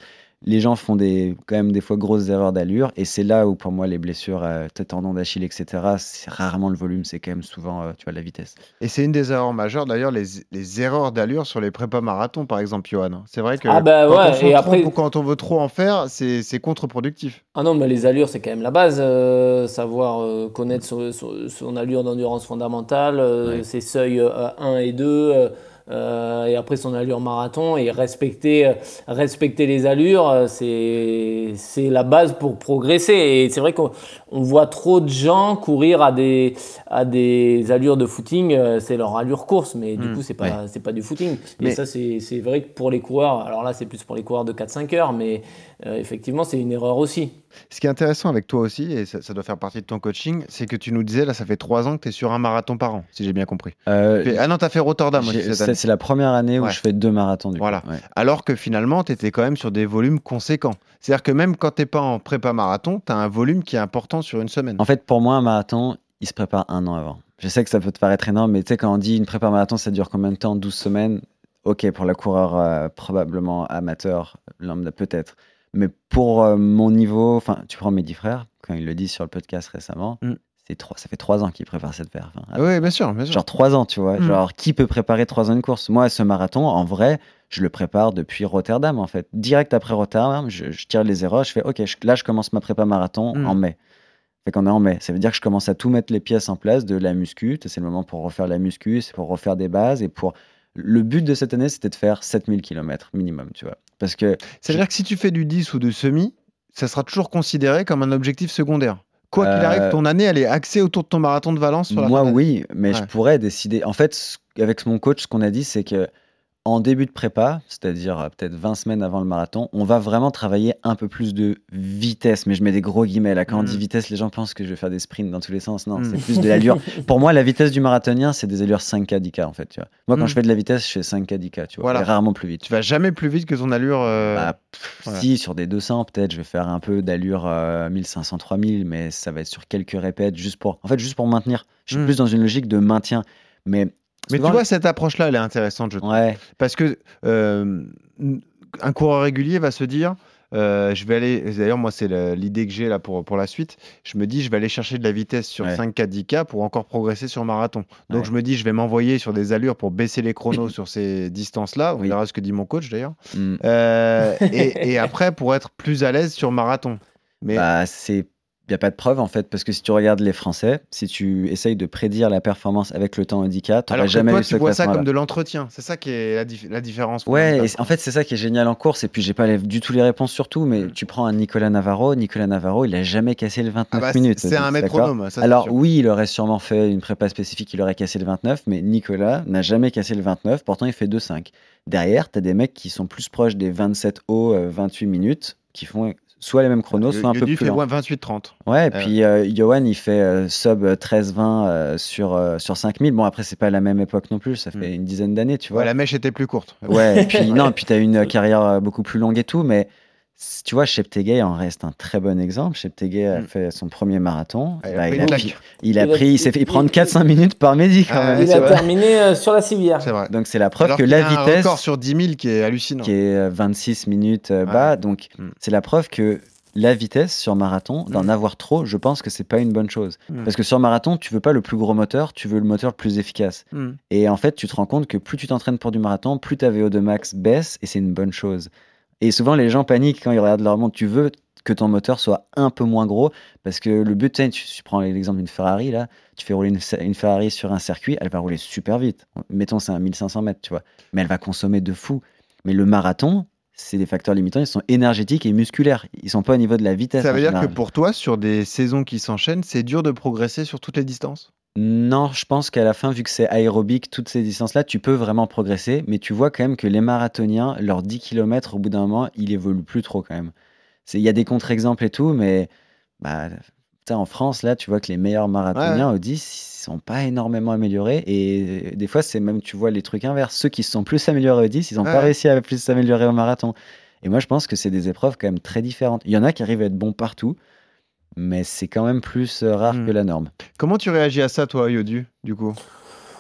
les gens font des, quand même des fois grosses erreurs d'allure. Et c'est là où pour moi les blessures, euh, t- tendons d'Achille, etc., c'est rarement le volume, c'est quand même souvent euh, tu vois, la vitesse. Et c'est une des erreurs majeures, d'ailleurs, les, les erreurs d'allure sur les prépas marathons, par exemple, Johan. C'est vrai que Ah bah quand, ouais, on et après- quand on veut trop en faire, c'est c'est contre-productif. Ah non, mais les allures, c'est quand même la base. euh, savoir euh, connaître son, son- son allure d'endurance fondamentale, euh, Ouais. ses seuils euh, 1 et 2, euh, et après son allure marathon, et respecter, euh, respecter les allures, euh, c'est c'est la base pour progresser. Et c'est vrai qu'on on voit trop de gens courir à des, à des allures de footing, euh, c'est leur allure course, mais du Mm. coup, c'est pas, c'est pas du footing. Mais- Et ça, c'est c'est vrai que pour les coureurs, alors là, c'est plus pour les coureurs de 4-5 heures, mais euh, effectivement, c'est une erreur aussi. Ce qui est intéressant avec toi aussi, et ça, ça doit faire partie de ton coaching, c'est que tu nous disais, là, ça fait trois ans que tu es sur un marathon par an, si j'ai bien compris. Euh, fais- Ah non, tu as fait Rotterdam aussi j'ai- cette c'est année. c'est la première année où Ouais. je fais deux marathons. Du coup. Voilà. Ouais. Alors que finalement, tu étais quand même sur des volumes conséquents. C'est-à-dire que même quand tu pas en prépa marathon, tu as un volume qui est important sur une semaine. En fait, pour moi, un marathon, il se prépare un an avant. Je sais que ça peut te paraître énorme, mais tu sais, quand on dit une prépa marathon, ça dure combien de temps? 12 semaines? Ok, pour la coureur euh, probablement amateur, lambda peut-être. Mais pour euh, mon niveau, enfin, tu prends mes dix frères, quand ils le disent sur le podcast récemment, Mm. Trois, ça fait trois ans qu'ils préparent cette perf. hein. Oui, bien sûr, bien sûr. Genre trois ans, tu vois. Mm. Genre, qui peut préparer trois ans une course? Moi, ce marathon, en vrai, je le prépare depuis Rotterdam, en fait. Direct après Rotterdam, je, je tire les erreurs, je fais, OK, je- là, je commence ma prépa marathon Mm. en mai. Fait qu'on est en mai. Ça veut dire que je commence à tout mettre les pièces en place de la muscu. C'est le moment pour refaire la muscu, c'est pour refaire des bases et pour. Le but de cette année, c'était de faire 7000 km minimum, tu vois. Parce que C'est-à-dire que si tu fais du 10 ou du semi, ça sera toujours considéré comme un objectif secondaire? Quoi qu'il Euh, arrive, ton année, elle est axée autour de ton marathon de Valence sur la Moi, oui, mais je pourrais décider. En fait, avec mon coach, ce qu'on a dit, c'est que en début de prépa, c'est-à-dire euh, peut-être 20 semaines avant le marathon, on va vraiment travailler un peu plus de vitesse. Mais je mets des gros guillemets là. Quand on Mm. dit vitesse, les gens pensent que je vais faire des sprints dans tous les sens. Non, Mm. c'est plus de l'allure. Pour moi, la vitesse du marathonien, c'est des allures 5K, 10K en fait. Tu vois. Moi, quand Mm. je fais de la vitesse, je fais 5K, 10K. Tu vois, Voilà. et rarement plus vite. Tu vas jamais plus vite que ton allure. euh, Bah, pff, voilà. Si, sur des 200, peut-être, je vais faire un peu d'allure euh, 1500, 3000, mais ça va être sur quelques répètes, juste pour, en fait, juste pour maintenir. Je suis Mm. plus dans une logique de maintien. Mais, Mais tu vois, cette approche-là, elle est intéressante, je trouve. ouais, Parce que euh, un coureur régulier va se dire euh, je vais aller. D'ailleurs, moi, c'est l'idée que j'ai là pour, pour la suite. Je me dis je vais aller chercher de la vitesse sur Ouais. 5K, 10K pour encore progresser sur marathon. Donc, Ouais. je me dis je vais m'envoyer sur des allures pour baisser les chronos sur ces distances-là. On Oui. verra ce que dit mon coach d'ailleurs. mm, Euh, et, et après, pour être plus à l'aise sur marathon. Mais bah, c'est. Il n'y a pas de preuve en fait, parce que si tu regardes les Français, si tu essayes de prédire la performance avec le temps handicap, tu n'auras jamais toi, eu tu ce vois ça comme de l'entretien. C'est ça qui est la, dif- la différence. Ouais, et en fait, c'est ça qui est génial en course. Et puis, j'ai pas les- du tout les réponses sur tout, mais Mm. tu prends un Nicolas Navarro. Nicolas Navarro, il a jamais cassé le 29 Ah bah, minutes. c'est un métronome. Alors sûr. oui, il aurait sûrement fait une prépa spécifique, il aurait cassé le 29, mais Nicolas n'a jamais cassé le 29, pourtant il fait 2,5. Derrière, tu as des mecs qui sont plus proches des 27 hauts, euh, 28 minutes, qui font soit les mêmes chronos, soit un peu plus fait lents. ouais, 28-30. Ouais, et Euh. puis euh, Johan, il fait euh, sub 13-20 euh, sur, euh, sur 5000. Bon, après, c'est pas la même époque non plus, ça fait Mm. une dizaine d'années, tu vois. Ouais, la mèche était plus courte. Ouais, et puis non, puis tu as une carrière euh, beaucoup plus longue et tout, mais tu vois, Cheptegei en reste un très bon exemple. Cheptegei a Mm. fait son premier marathon. Ah, il a Bah, pris il, une a, claque. pris- il a Il a- pris, il s'est fait il- prendre 4-5 minutes par midi quand Ah, même. Il a terminé euh, sur la civière. C'est vrai. Donc c'est la preuve Alors que qu'il y la a un vitesse, record sur 10 000 qui est hallucinant. qui est euh, 26 minutes euh, bas, donc Mm. c'est la preuve que la vitesse sur marathon, d'en Mm. avoir trop, je pense que c'est pas une bonne chose. Mm. Parce que sur marathon, tu veux pas le plus gros moteur, tu veux le moteur le plus efficace. Et en fait, tu te rends compte que plus tu t'entraînes pour du marathon, plus ta VO2 max baisse et c'est une bonne chose. Et souvent, les gens paniquent quand ils regardent leur montre. Tu veux que ton moteur soit un peu moins gros? Parce que le but, tu, tu, prends l'exemple d'une Ferrari, là, tu fais rouler une, une Ferrari sur un circuit, elle va rouler super vite. Mettons, c'est un 1500 mètres, tu vois. Mais elle va consommer de fou. Mais le marathon, c'est des facteurs limitants, ils sont énergétiques et musculaires. Ils sont pas au niveau de la vitesse. Ça veut dire que pour toi, sur des saisons qui s'enchaînent, c'est dur de progresser sur toutes les distances? Non, je pense qu'à la fin, vu que c'est aérobique, toutes ces distances-là, tu peux vraiment progresser, mais tu vois quand même que les marathoniens, leurs 10 km, au bout d'un moment, il évolue plus trop quand même. Il y a des contre-exemples et tout, mais bah, en France, là, tu vois que les meilleurs marathoniens au 10, ils sont pas énormément améliorés. Et des fois, c'est même, tu vois, les trucs inverses. Ceux qui se sont plus améliorés au 10, ils n'ont pas Ouais. réussi à plus s'améliorer au marathon. Et moi, je pense que c'est des épreuves quand même très différentes. Il y en a qui arrivent à être bons partout, mais c'est quand même plus euh, rare Hmm. que la norme. Comment tu réagis à ça, toi, Yodu, du coup?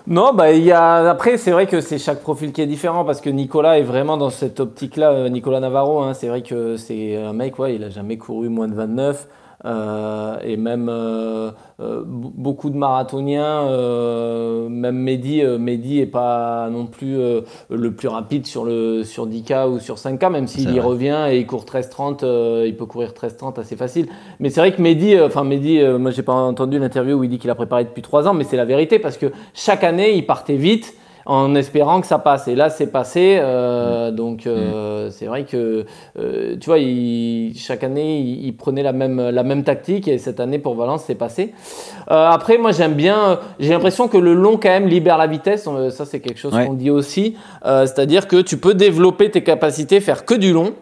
Non, bah il y a après c'est vrai que c'est chaque profil qui est différent parce que Nicolas est vraiment dans cette optique-là. euh, Nicolas Navarro, hein, c'est vrai que c'est un mec, ouais, il a jamais couru moins de 29 euh, et même euh, euh, beaucoup de marathoniens, euh, même Mehdi, euh, Mehdi est pas non plus euh, le plus rapide sur le sur 10K ou sur 5K, même s'il y revient et il court 13-30, euh, il peut courir 13-30 assez facile. Mais c'est vrai que Mehdi, euh, enfin Mehdi, euh, moi j'ai pas entendu l'interview où il dit qu'il a préparé depuis trois ans, mais c'est la vérité parce que chaque année il partait vite en espérant que ça passe. Et là c'est passé, euh, donc euh, c'est vrai que euh, tu vois, il- chaque année il, il prenait la même la même tactique et cette année pour Valence c'est passé. Après moi j'aime bien, j'ai l'impression que le long quand même libère la vitesse. Ça c'est quelque chose Ouais. qu'on dit aussi, c'est-à-dire que tu peux développer tes capacités, faire que du long.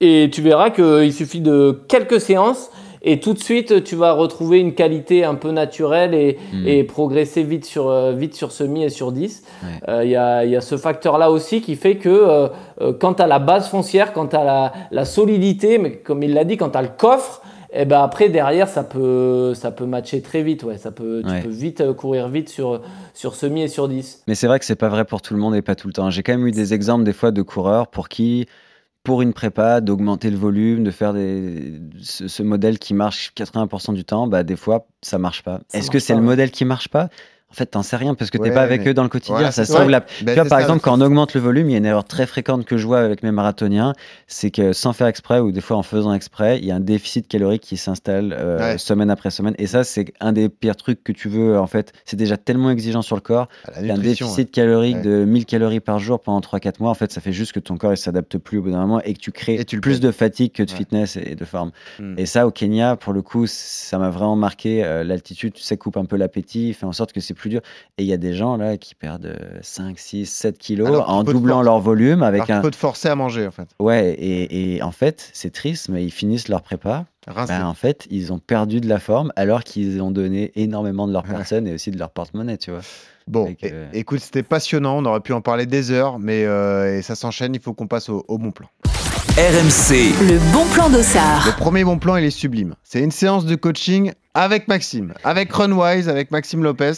Et tu verras qu'il suffit de quelques séances et tout de suite tu vas retrouver une qualité un peu naturelle et, Mm. et progresser vite sur, euh, vite sur semi et sur 10. Ouais. Euh, Il y, a, y a ce facteur-là aussi qui fait que euh, euh, quand tu as la base foncière, quand tu as la, la solidité, mais comme il l'a dit, quand tu as le coffre, et ben après derrière ça peut ça peut matcher très vite ouais ça peut Ouais. tu peux vite courir vite sur sur semi et sur 10 Mais c'est vrai que c'est pas vrai pour tout le monde et pas tout le temps. J'ai quand même eu des exemples des fois de coureurs pour qui, pour une prépa, d'augmenter le volume, de faire des, ce, ce modèle qui marche 80% du temps, bah des fois ça marche pas. Est-ce que c'est le modèle qui marche pas? En fait, t'en sais rien parce que t'es Ouais, pas avec mais- eux dans le quotidien. Ça se trouve, ça. la- Ben, tu vois, par ça, exemple, le quand on augmente le volume, il y a une erreur très fréquente que je vois avec mes marathoniens, c'est que sans faire exprès ou des fois en faisant exprès, il y a un déficit calorique qui s'installe euh, Ouais. semaine après semaine. Et ça, c'est un des pires trucs que tu veux. En fait, c'est déjà tellement exigeant sur le corps. Il y a un déficit calorique de 1000 calories par jour pendant 3-4 mois. En fait, ça fait juste que ton corps ne s'adapte plus au bout d'un moment et que tu crées Et tu le plus de fatigue que de fitness et de forme. Mm. Et ça, au Kenya, pour le coup, ça m'a vraiment marqué. Euh, L'altitude, tu sais, coupe un peu l'appétit, fait en sorte que c'est plus dur. Et il y a des gens là qui perdent euh, 5, 6, 7 kilos Alors en doublant leur volume Alors avec qu'il un. faut te forcer à manger, en fait. Ouais, et, et en fait, c'est triste, mais ils finissent leur prépa. Ben, en fait, ils ont perdu de la forme alors qu'ils ont donné énormément de leur personne et aussi de leur porte-monnaie, tu vois. Bon, euh, écoute, c'était passionnant. On aurait pu en parler des heures, mais euh, et ça s'enchaîne. Il faut qu'on passe au, au bon plan. RMC, Le bon plan d'Ossard. Le premier bon plan, il est sublime. C'est une séance de coaching avec Maxime, avec Runwise, avec Maxime Lopez.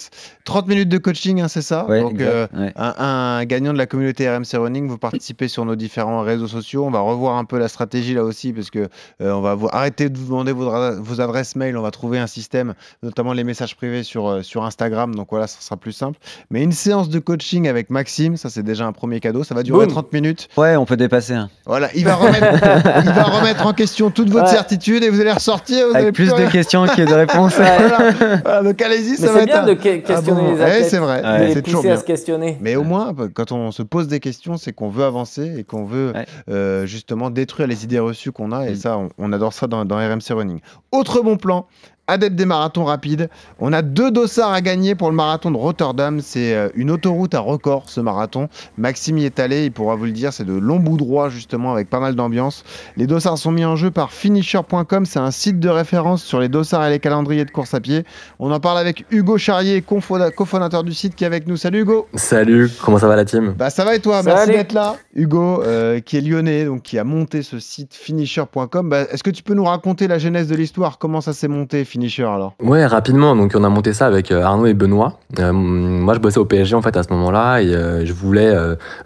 30 minutes de coaching, hein, c'est ça Ouais, Donc, euh, ouais. un, un gagnant de la communauté RMC Running, vous participez sur nos différents réseaux sociaux. On va revoir un peu la stratégie là aussi, parce que euh, on va vous, arrêter de vous demander vos, adresses mail. On va trouver un système, notamment les messages privés sur, euh, sur Instagram. Donc voilà, ça sera plus simple. Mais une séance de coaching avec Maxime, ça c'est déjà un premier cadeau. Ça va durer Boum. 30 minutes. Ouais, on peut dépasser. hein. Voilà, il va remettre, il va remettre en question toute votre Ouais. certitude et vous allez ressortir. Vous Avec avez plus plus de questions que de réponses. Voilà. Voilà, donc allez-y, mais ça va c'est être bien un- de que- questionner Ah bon, les ouais, athlètes c'est vrai, de les c'est toujours pousser à bien. se questionner Mais au moins, quand on se pose des questions, c'est qu'on veut avancer et qu'on veut Ouais. euh, justement détruire les idées reçues qu'on a. Et Mm. ça, on, on adore ça dans, dans RMC Running. Autre bon plan. Adepte des marathons rapides, on a deux dossards à gagner pour le marathon de Rotterdam. C'est euh, une autoroute à record ce marathon. Maxime y est allé, il pourra vous le dire. C'est de longs bouts droits justement avec pas mal d'ambiance. Les dossards sont mis en jeu par finisher.com. C'est un site de référence sur les dossards et les calendriers de course à pied. On en parle avec Hugo Charrier, cofondateur du site qui est avec nous. Salut Hugo. Salut, comment ça va la team? Bah ça va et toi? Merci d'être là. Hugo, euh, qui est lyonnais, donc qui a monté ce site finisher.com. Bah, Est-ce que tu peux nous raconter la genèse de l'histoire? Comment ça s'est monté Finisher alors Ouais, rapidement, donc on a monté ça avec euh, Arnaud et Benoît. Euh, moi, je bossais au PSG en fait à ce moment-là et euh, je voulais,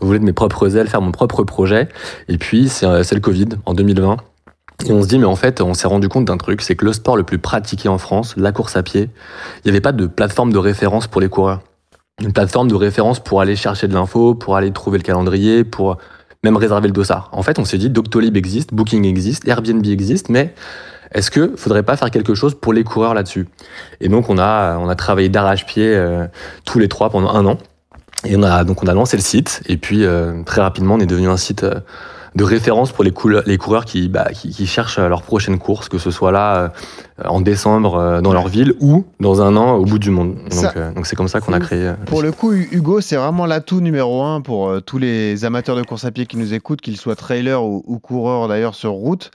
voulais de mes propres ailes faire mon propre projet. Et puis, c'est c'est le Covid en 2020. Et on se dit, mais en fait, on s'est rendu compte d'un truc, c'est que le sport le plus pratiqué en France, la course à pied, il n'y avait pas de plateforme de référence pour les coureurs. Une plateforme de référence pour aller chercher de l'info, pour aller trouver le calendrier, pour même réserver le dossard. En fait, on s'est dit, Doctolib existe, Booking existe, Airbnb existe, mais est-ce que faudrait pas faire quelque chose pour les coureurs là-dessus? Et donc, on a, on a travaillé d'arrache-pied euh, tous les trois pendant un an. Et on a, donc, on a lancé le site. Et puis, euh, très rapidement, on est devenu un site euh, de référence pour les, les coureurs qui, bah, qui, qui cherchent leur prochaine course, que ce soit là euh, en décembre euh, dans leur ville ou dans un an au bout du monde. Ça- Donc, euh, c'est comme ça qu'on a créé. Pour le coup, Hu- Hugo, c'est vraiment l'atout numéro un pour tous les amateurs de course à pied qui nous écoutent, qu'ils soient trailers ou, ou coureurs d'ailleurs sur route.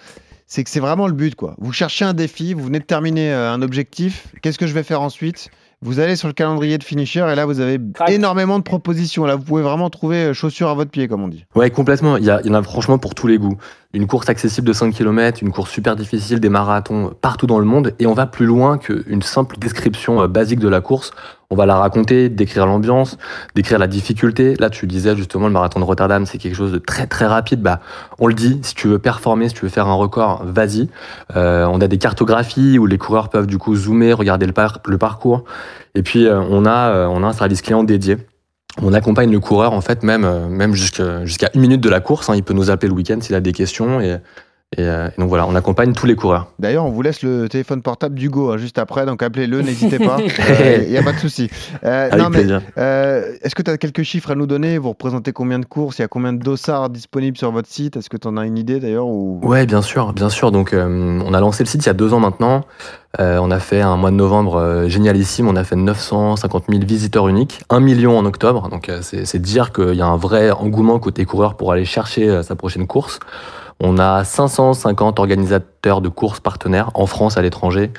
C'est que c'est vraiment le but. quoi. Vous cherchez un défi, vous venez de terminer euh, un objectif, qu'est-ce que je vais faire ensuite? Vous allez sur le calendrier de finisher et là vous avez Crac. énormément de propositions. Là vous pouvez vraiment trouver euh, chaussures à votre pied comme on dit. Ouais, complètement. Il y, a- il y en a franchement pour tous les goûts. Une course accessible de 5 km, une course super difficile, des marathons partout dans le monde. Et on va plus loin qu'une simple description euh, basique de la course. On va la raconter, décrire l'ambiance, décrire la difficulté. Là, tu disais justement le marathon de Rotterdam, c'est quelque chose de très très rapide. Bah, on le dit, si tu veux performer, si tu veux faire un record, vas-y. Euh, on a des cartographies où les coureurs peuvent du coup zoomer, regarder le, par- le parcours. Et puis euh, on a euh, on a un service client dédié. On accompagne le coureur en fait même euh, même jusqu'à une minute de la course. hein. Il peut nous appeler le week-end s'il a des questions et, et, euh, et donc voilà, on accompagne tous les coureurs. D'ailleurs, on vous laisse le téléphone portable d'Hugo hein, juste après, donc appelez-le, n'hésitez pas. Il n'y a pas de souci. Euh, Avec non, mais, plaisir. euh, Est-ce que tu as quelques chiffres à nous donner? Vous représentez combien de courses? Il y a combien de dossards disponibles sur votre site? Est-ce que tu en as une idée d'ailleurs ou... Ouais, bien sûr, bien sûr. Donc, euh, on a lancé le site il y a deux ans maintenant. Euh, on a fait un mois de novembre euh, génialissime. On a fait 950 000 visiteurs uniques, 1 million en octobre. Donc, euh, c'est dire qu'il y a un vrai engouement côté coureur pour aller chercher euh, sa prochaine course. On a 550 organisateurs de courses partenaires en France, à l'étranger,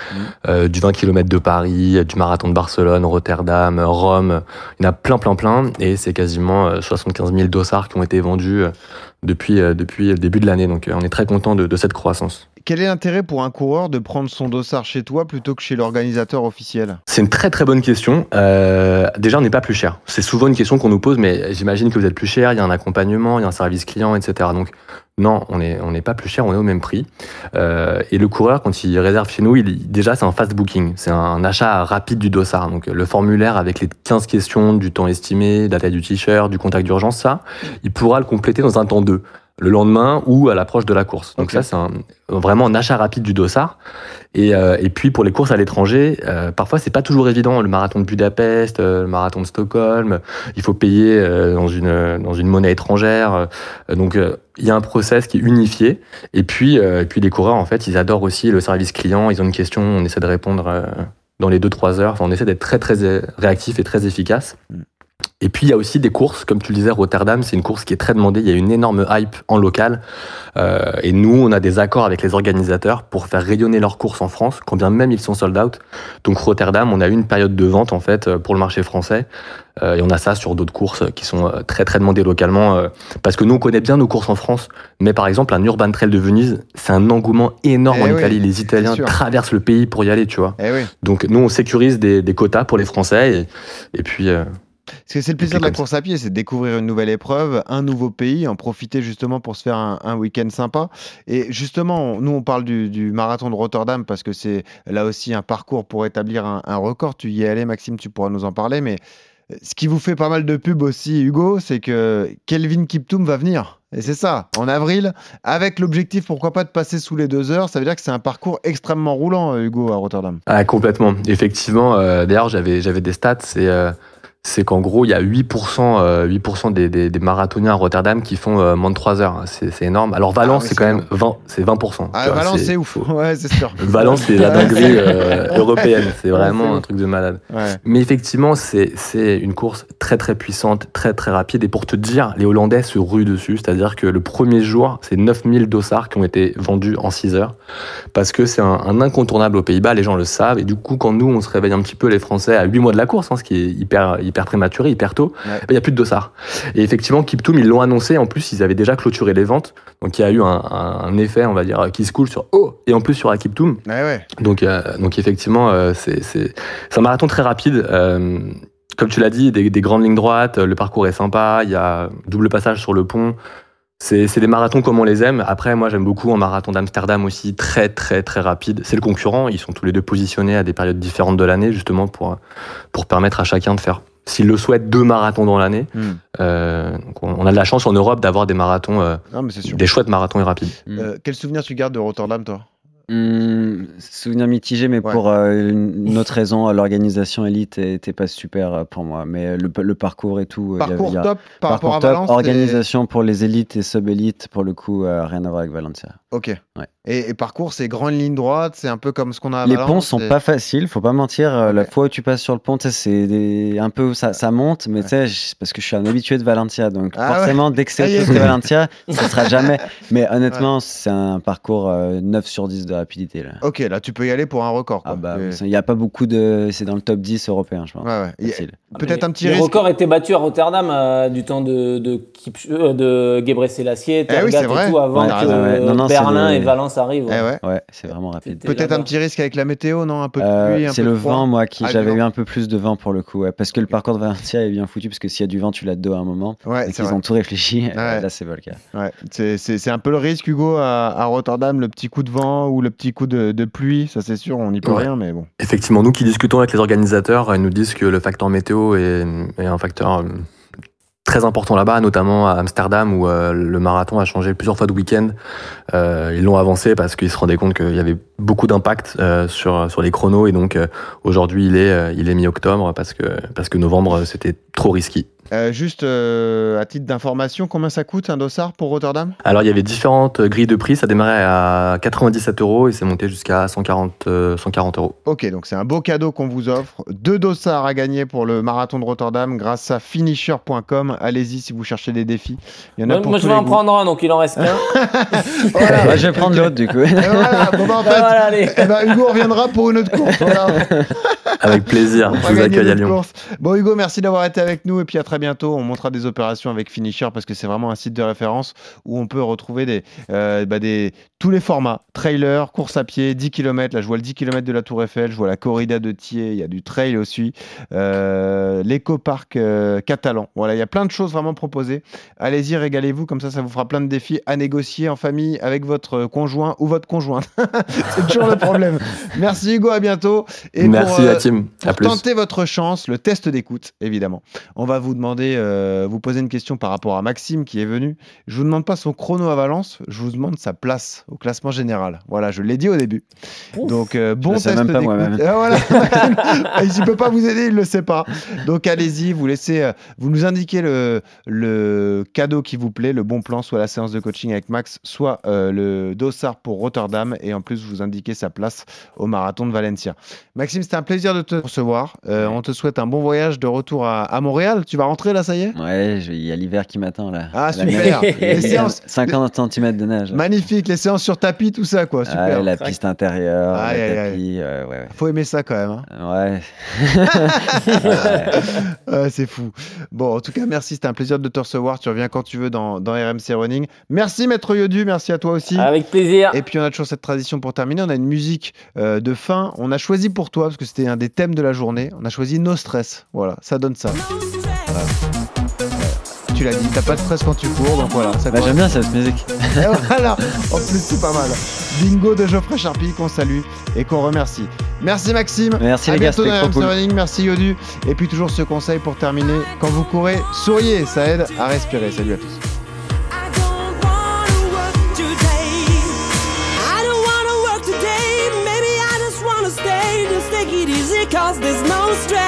euh, du 20 km de Paris, du marathon de Barcelone, Rotterdam, Rome. Il y en a plein, plein, plein. Et c'est quasiment euh, 75 000 dossards qui ont été vendus euh, depuis, euh, depuis le début de l'année. Donc euh, on est très content de, de cette croissance. Quel est l'intérêt pour un coureur de prendre son dossard chez toi plutôt que chez l'organisateur officiel? C'est une très très bonne question. Euh, déjà, on n'est pas plus cher. C'est souvent une question qu'on nous pose, mais j'imagine que vous êtes plus cher, il y a un accompagnement, il y a un service client, etc. Donc non, on n'est pas plus cher, on est au même prix. Euh, et le coureur, quand il réserve chez nous, déjà c'est un fast booking, c'est un achat rapide du dossard. Donc le formulaire avec les 15 questions, du temps estimé, la taille du t-shirt, du contact d'urgence, ça, il pourra le compléter dans un temps 2 le lendemain ou à l'approche de la course. Donc ça, c'est un- vraiment un achat rapide du dossard. Et, euh, et puis pour les courses à l'étranger, euh, parfois c'est pas toujours évident. Le marathon de Budapest, euh, le marathon de Stockholm, il faut payer euh, dans une dans une monnaie étrangère. Euh, donc euh, il y a un process qui est unifié. Et puis euh, et puis les coureurs en fait, ils adorent aussi le service client. Ils ont une question, on essaie de répondre euh, dans les 2-3 heures. Enfin, on essaie d'être très très réactif et très efficace. Et puis il y a aussi des courses, comme tu le disais, Rotterdam, c'est une course qui est très demandée. Il y a une énorme hype en local. Euh, et nous, on a des accords avec les organisateurs pour faire rayonner leurs courses en France, quand bien même ils sont sold out. Donc Rotterdam, on a eu une période de vente en fait euh, pour le marché français. Euh, et on a ça sur d'autres courses qui sont euh, très très demandées localement. euh, parce que nous, on connaît bien nos courses en France. Mais par exemple, un Urban Trail de Venise, c'est un engouement énorme Eh en oui, Italie. Les Italiens traversent le pays pour y aller, tu vois. Eh oui. Donc nous, on sécurise des, des quotas pour les Français. Et, et puis... Parce que c'est le plaisir de la course à pied, c'est de découvrir une nouvelle épreuve, un nouveau pays, en profiter justement pour se faire un, un week-end sympa. Et justement, on- nous, on parle du, du marathon de Rotterdam parce que c'est là aussi un parcours pour établir un, un record. Tu y es allé, Maxime, tu pourras nous en parler. Mais euh, ce qui vous fait pas mal de pub aussi, Hugo, c'est que Kelvin Kiptoum va venir. Et c'est ça, en avril, avec l'objectif, pourquoi pas, de passer sous les deux heures. Ça veut dire que c'est un parcours extrêmement roulant, euh, Hugo, à Rotterdam. Ah, complètement. Effectivement, euh, d'ailleurs, j'avais, j'avais des stats. C'est, euh, c'est qu'en gros, il y a 8%, euh, 8% des, des, des marathoniens à Rotterdam qui font euh, moins de 3 heures. C'est, c'est énorme. Alors, Valence, Ah oui, c'est quand même 20, c'est 20%. Ah, tu vois, Valence, c'est ouf. Ouais, c'est sûr. Valence, c'est la dinguerie euh, européenne. C'est vraiment un truc de malade. Ouais. Mais effectivement, c'est c'est une course très très puissante, très très rapide. Et pour te dire, les Hollandais se ruent dessus. C'est-à-dire que le premier jour, c'est 9000 dossards qui ont été vendus en 6 heures. Parce que c'est un, un incontournable aux Pays-Bas, les gens le savent. Et du coup, quand nous, on se réveille un petit peu, les Français, à 8 mois de la course, hein, ce qui est hyper, hyper prématuré, hyper tôt, Ouais. ben, il n'y a plus de dossards. Et effectivement, Kiptoum, ils l'ont annoncé. En plus, ils avaient déjà clôturé les ventes. Donc il y a eu un, effet, on va dire, qui se coule sur Oh Et en plus sur Akiptoum. Ouais, ouais. Donc, euh, donc effectivement, euh, c'est un marathon très rapide. Euh, comme tu l'as dit, des, des grandes lignes droites, le parcours est sympa, il y a double passage sur le pont. C'est c'est des marathons comme on les aime. Après, moi, j'aime beaucoup un marathon d'Amsterdam aussi, très, très, très rapide. C'est le concurrent. Ils sont tous les deux positionnés à des périodes différentes de l'année, justement, pour, pour permettre à chacun de faire, s'il le souhaite, deux marathons dans l'année. Hmm. Euh, donc on on a de la chance en Europe d'avoir des marathons, euh, Non, mais c'est sûr. des chouettes marathons et rapides. Euh, quel souvenir tu gardes de Rotterdam, toi? Hum, souvenir mitigé, mais Ouais. pour euh, une autre raison, l'organisation élite était pas super pour moi. Mais le, le parcours et tout. il y a- Parcours y a- top par parcours rapport à Valence organisation pour les élites et sub-élites, pour le coup, euh, rien à voir avec Valencia. Ok. Ouais. Et, et parcours, c'est grande ligne droite, c'est un peu comme ce qu'on a à Les Valence, ponts sont pas faciles, faut pas mentir. euh, La fois où tu passes sur le pont, c'est des- un peu ça, ça monte, mais tu sais, parce que je suis un habitué de Valencia, donc Ah ouais. forcément dès que c'est autre chose que Valencia, ça sera jamais. Mais honnêtement, c'est un parcours euh, 9 sur 10 de rapidité là. Ok, là, tu peux y aller pour un record. quoi. Ah bah, Et- il y a pas beaucoup de, c'est dans le top 10 européen, je pense. Ouais, ouais. Il y a- Facile. Peut-être un petit Les risque. records étaient battus à Rotterdam euh, du temps de, de, Kipch- euh, de Gebre Selassie, Eh oui, Tergat c'est vrai. et tout, avant Ouais, que ouais, ouais. Non, non, c'est Berlin et Valence arrivent. Eh ouais. Ouais, c'est vraiment rapide. Peut-être un petit risque avec la météo, non Un peu de Euh, pluie, c'est le vent, moi, qui Ah, j'avais eu un peu plus de vent pour le coup, ouais, parce que le parcours de Valencia est bien foutu, parce que s'il y a du vent, tu l'as de dos à un moment. Ouais, et vrai. ont tout réfléchi. Ouais. euh, Là, c'est pas le cas. Ouais, c'est- un peu le risque, Hugo, à, à Rotterdam, le petit coup de vent ou le petit coup de, de pluie, ça c'est sûr, on n'y peut Ouais. rien, mais bon. Effectivement, nous qui discutons avec les organisateurs, ils nous disent que le facteur météo est, est un facteur euh, très important là-bas, notamment à Amsterdam où euh, le marathon a changé plusieurs fois de week-end. Euh, ils l'ont avancé parce qu'ils se rendaient compte qu'il y avait beaucoup d'impact euh, sur sur les chronos et donc aujourd'hui il est il est mi-octobre parce que parce que novembre c'était trop risqué. Euh, juste euh, à titre d'information, combien ça coûte un dossard pour Rotterdam? Alors il y avait différentes grilles de prix, ça démarrait à 97 euros et c'est monté jusqu'à 140 euh, 140 euros. Ok, donc c'est un beau cadeau qu'on vous offre. Deux dossards à gagner pour le marathon de Rotterdam grâce à finisher.com. Allez-y si vous cherchez des défis. Il y en a Moi, pour moi, tous je vais les en goûts. prendre un, donc il en reste qu'un. Voilà. Ouais, je vais prendre l'autre du coup. Et voilà, bon, bah, en Ah, fait, voilà, allez. eh ben, Hugo reviendra pour une autre course. Voilà. Avec plaisir, On je vous accueille à Lyon. course. Bon Hugo, merci d'avoir été avec nous et puis à très bientôt. On montrera des opérations avec Finisher parce que c'est vraiment un site de référence où on peut retrouver des, euh, bah, des, tous les formats. Trailer, course à pied, 10 km. Là, je vois le 10 km de la Tour Eiffel, je vois la corrida de Thiers, il y a du trail aussi. Euh, L'éco-parc euh, catalan. Voilà, il y a plein de choses vraiment proposées. Allez-y, régalez-vous. Comme ça, ça vous fera plein de défis à négocier en famille avec votre conjoint ou votre conjointe. c'est toujours le problème. Merci Hugo, à bientôt. Et Merci pour, euh, pour tenter votre chance, le test d'écoute, évidemment. On va vous demander, euh, vous poser une question par rapport à Maxime qui est venu. Je vous demande pas son chrono à Valence, je vous demande sa place au classement général. Voilà, je l'ai dit au début. Donc euh, bon test d'écoute. Ah, voilà. il peut pas vous aider, il le sait pas. Donc allez-y, vous laissez, euh, vous nous indiquez le, le cadeau qui vous plaît, le bon plan, soit la séance de coaching avec Max, soit euh, le dossard pour Rotterdam, et en plus vous indiquez sa place au marathon de Valencia. Maxime, c'était un plaisir de te recevoir. Euh, on te souhaite un bon voyage de retour à, à Montréal. Tu vas rentrer là, ça y est? Ouais, il y a l'hiver qui m'attend là. Ah, super. Les séances- 50 cm de neige. Magnifique, les séances sur tapis, tout ça, quoi. Ah, Super. la piste intérieure, Aïe, le aïe, aïe. tapis, euh, ouais, Faut aimer ça quand même. hein. ouais. Ouais. Ouais, c'est fou. Bon, en tout cas, merci. C'était un plaisir de te recevoir. Tu reviens quand tu veux dans, dans RMC Running. Merci, Maître Yodu. Merci à toi aussi. Avec plaisir. Et puis, on a toujours cette tradition pour terminer. On a une musique euh, de fin. On a choisi pour toi, parce que c'était un des thèmes de la journée, on a choisi No Stress. Voilà, ça donne ça. Voilà. Tu l'as dit, t'as pas de stress quand tu cours, donc voilà. Ça Bah. J'aime bien cette musique. Et voilà, en plus c'est pas mal. Bingo de Geoffrey Charpie qu'on salue et qu'on remercie. Merci Maxime. Merci à les gars, c'était cool. Running. Merci Yodu. Et puis toujours ce conseil pour terminer, quand vous courez, souriez, ça aide à respirer. Salut à tous. no stress.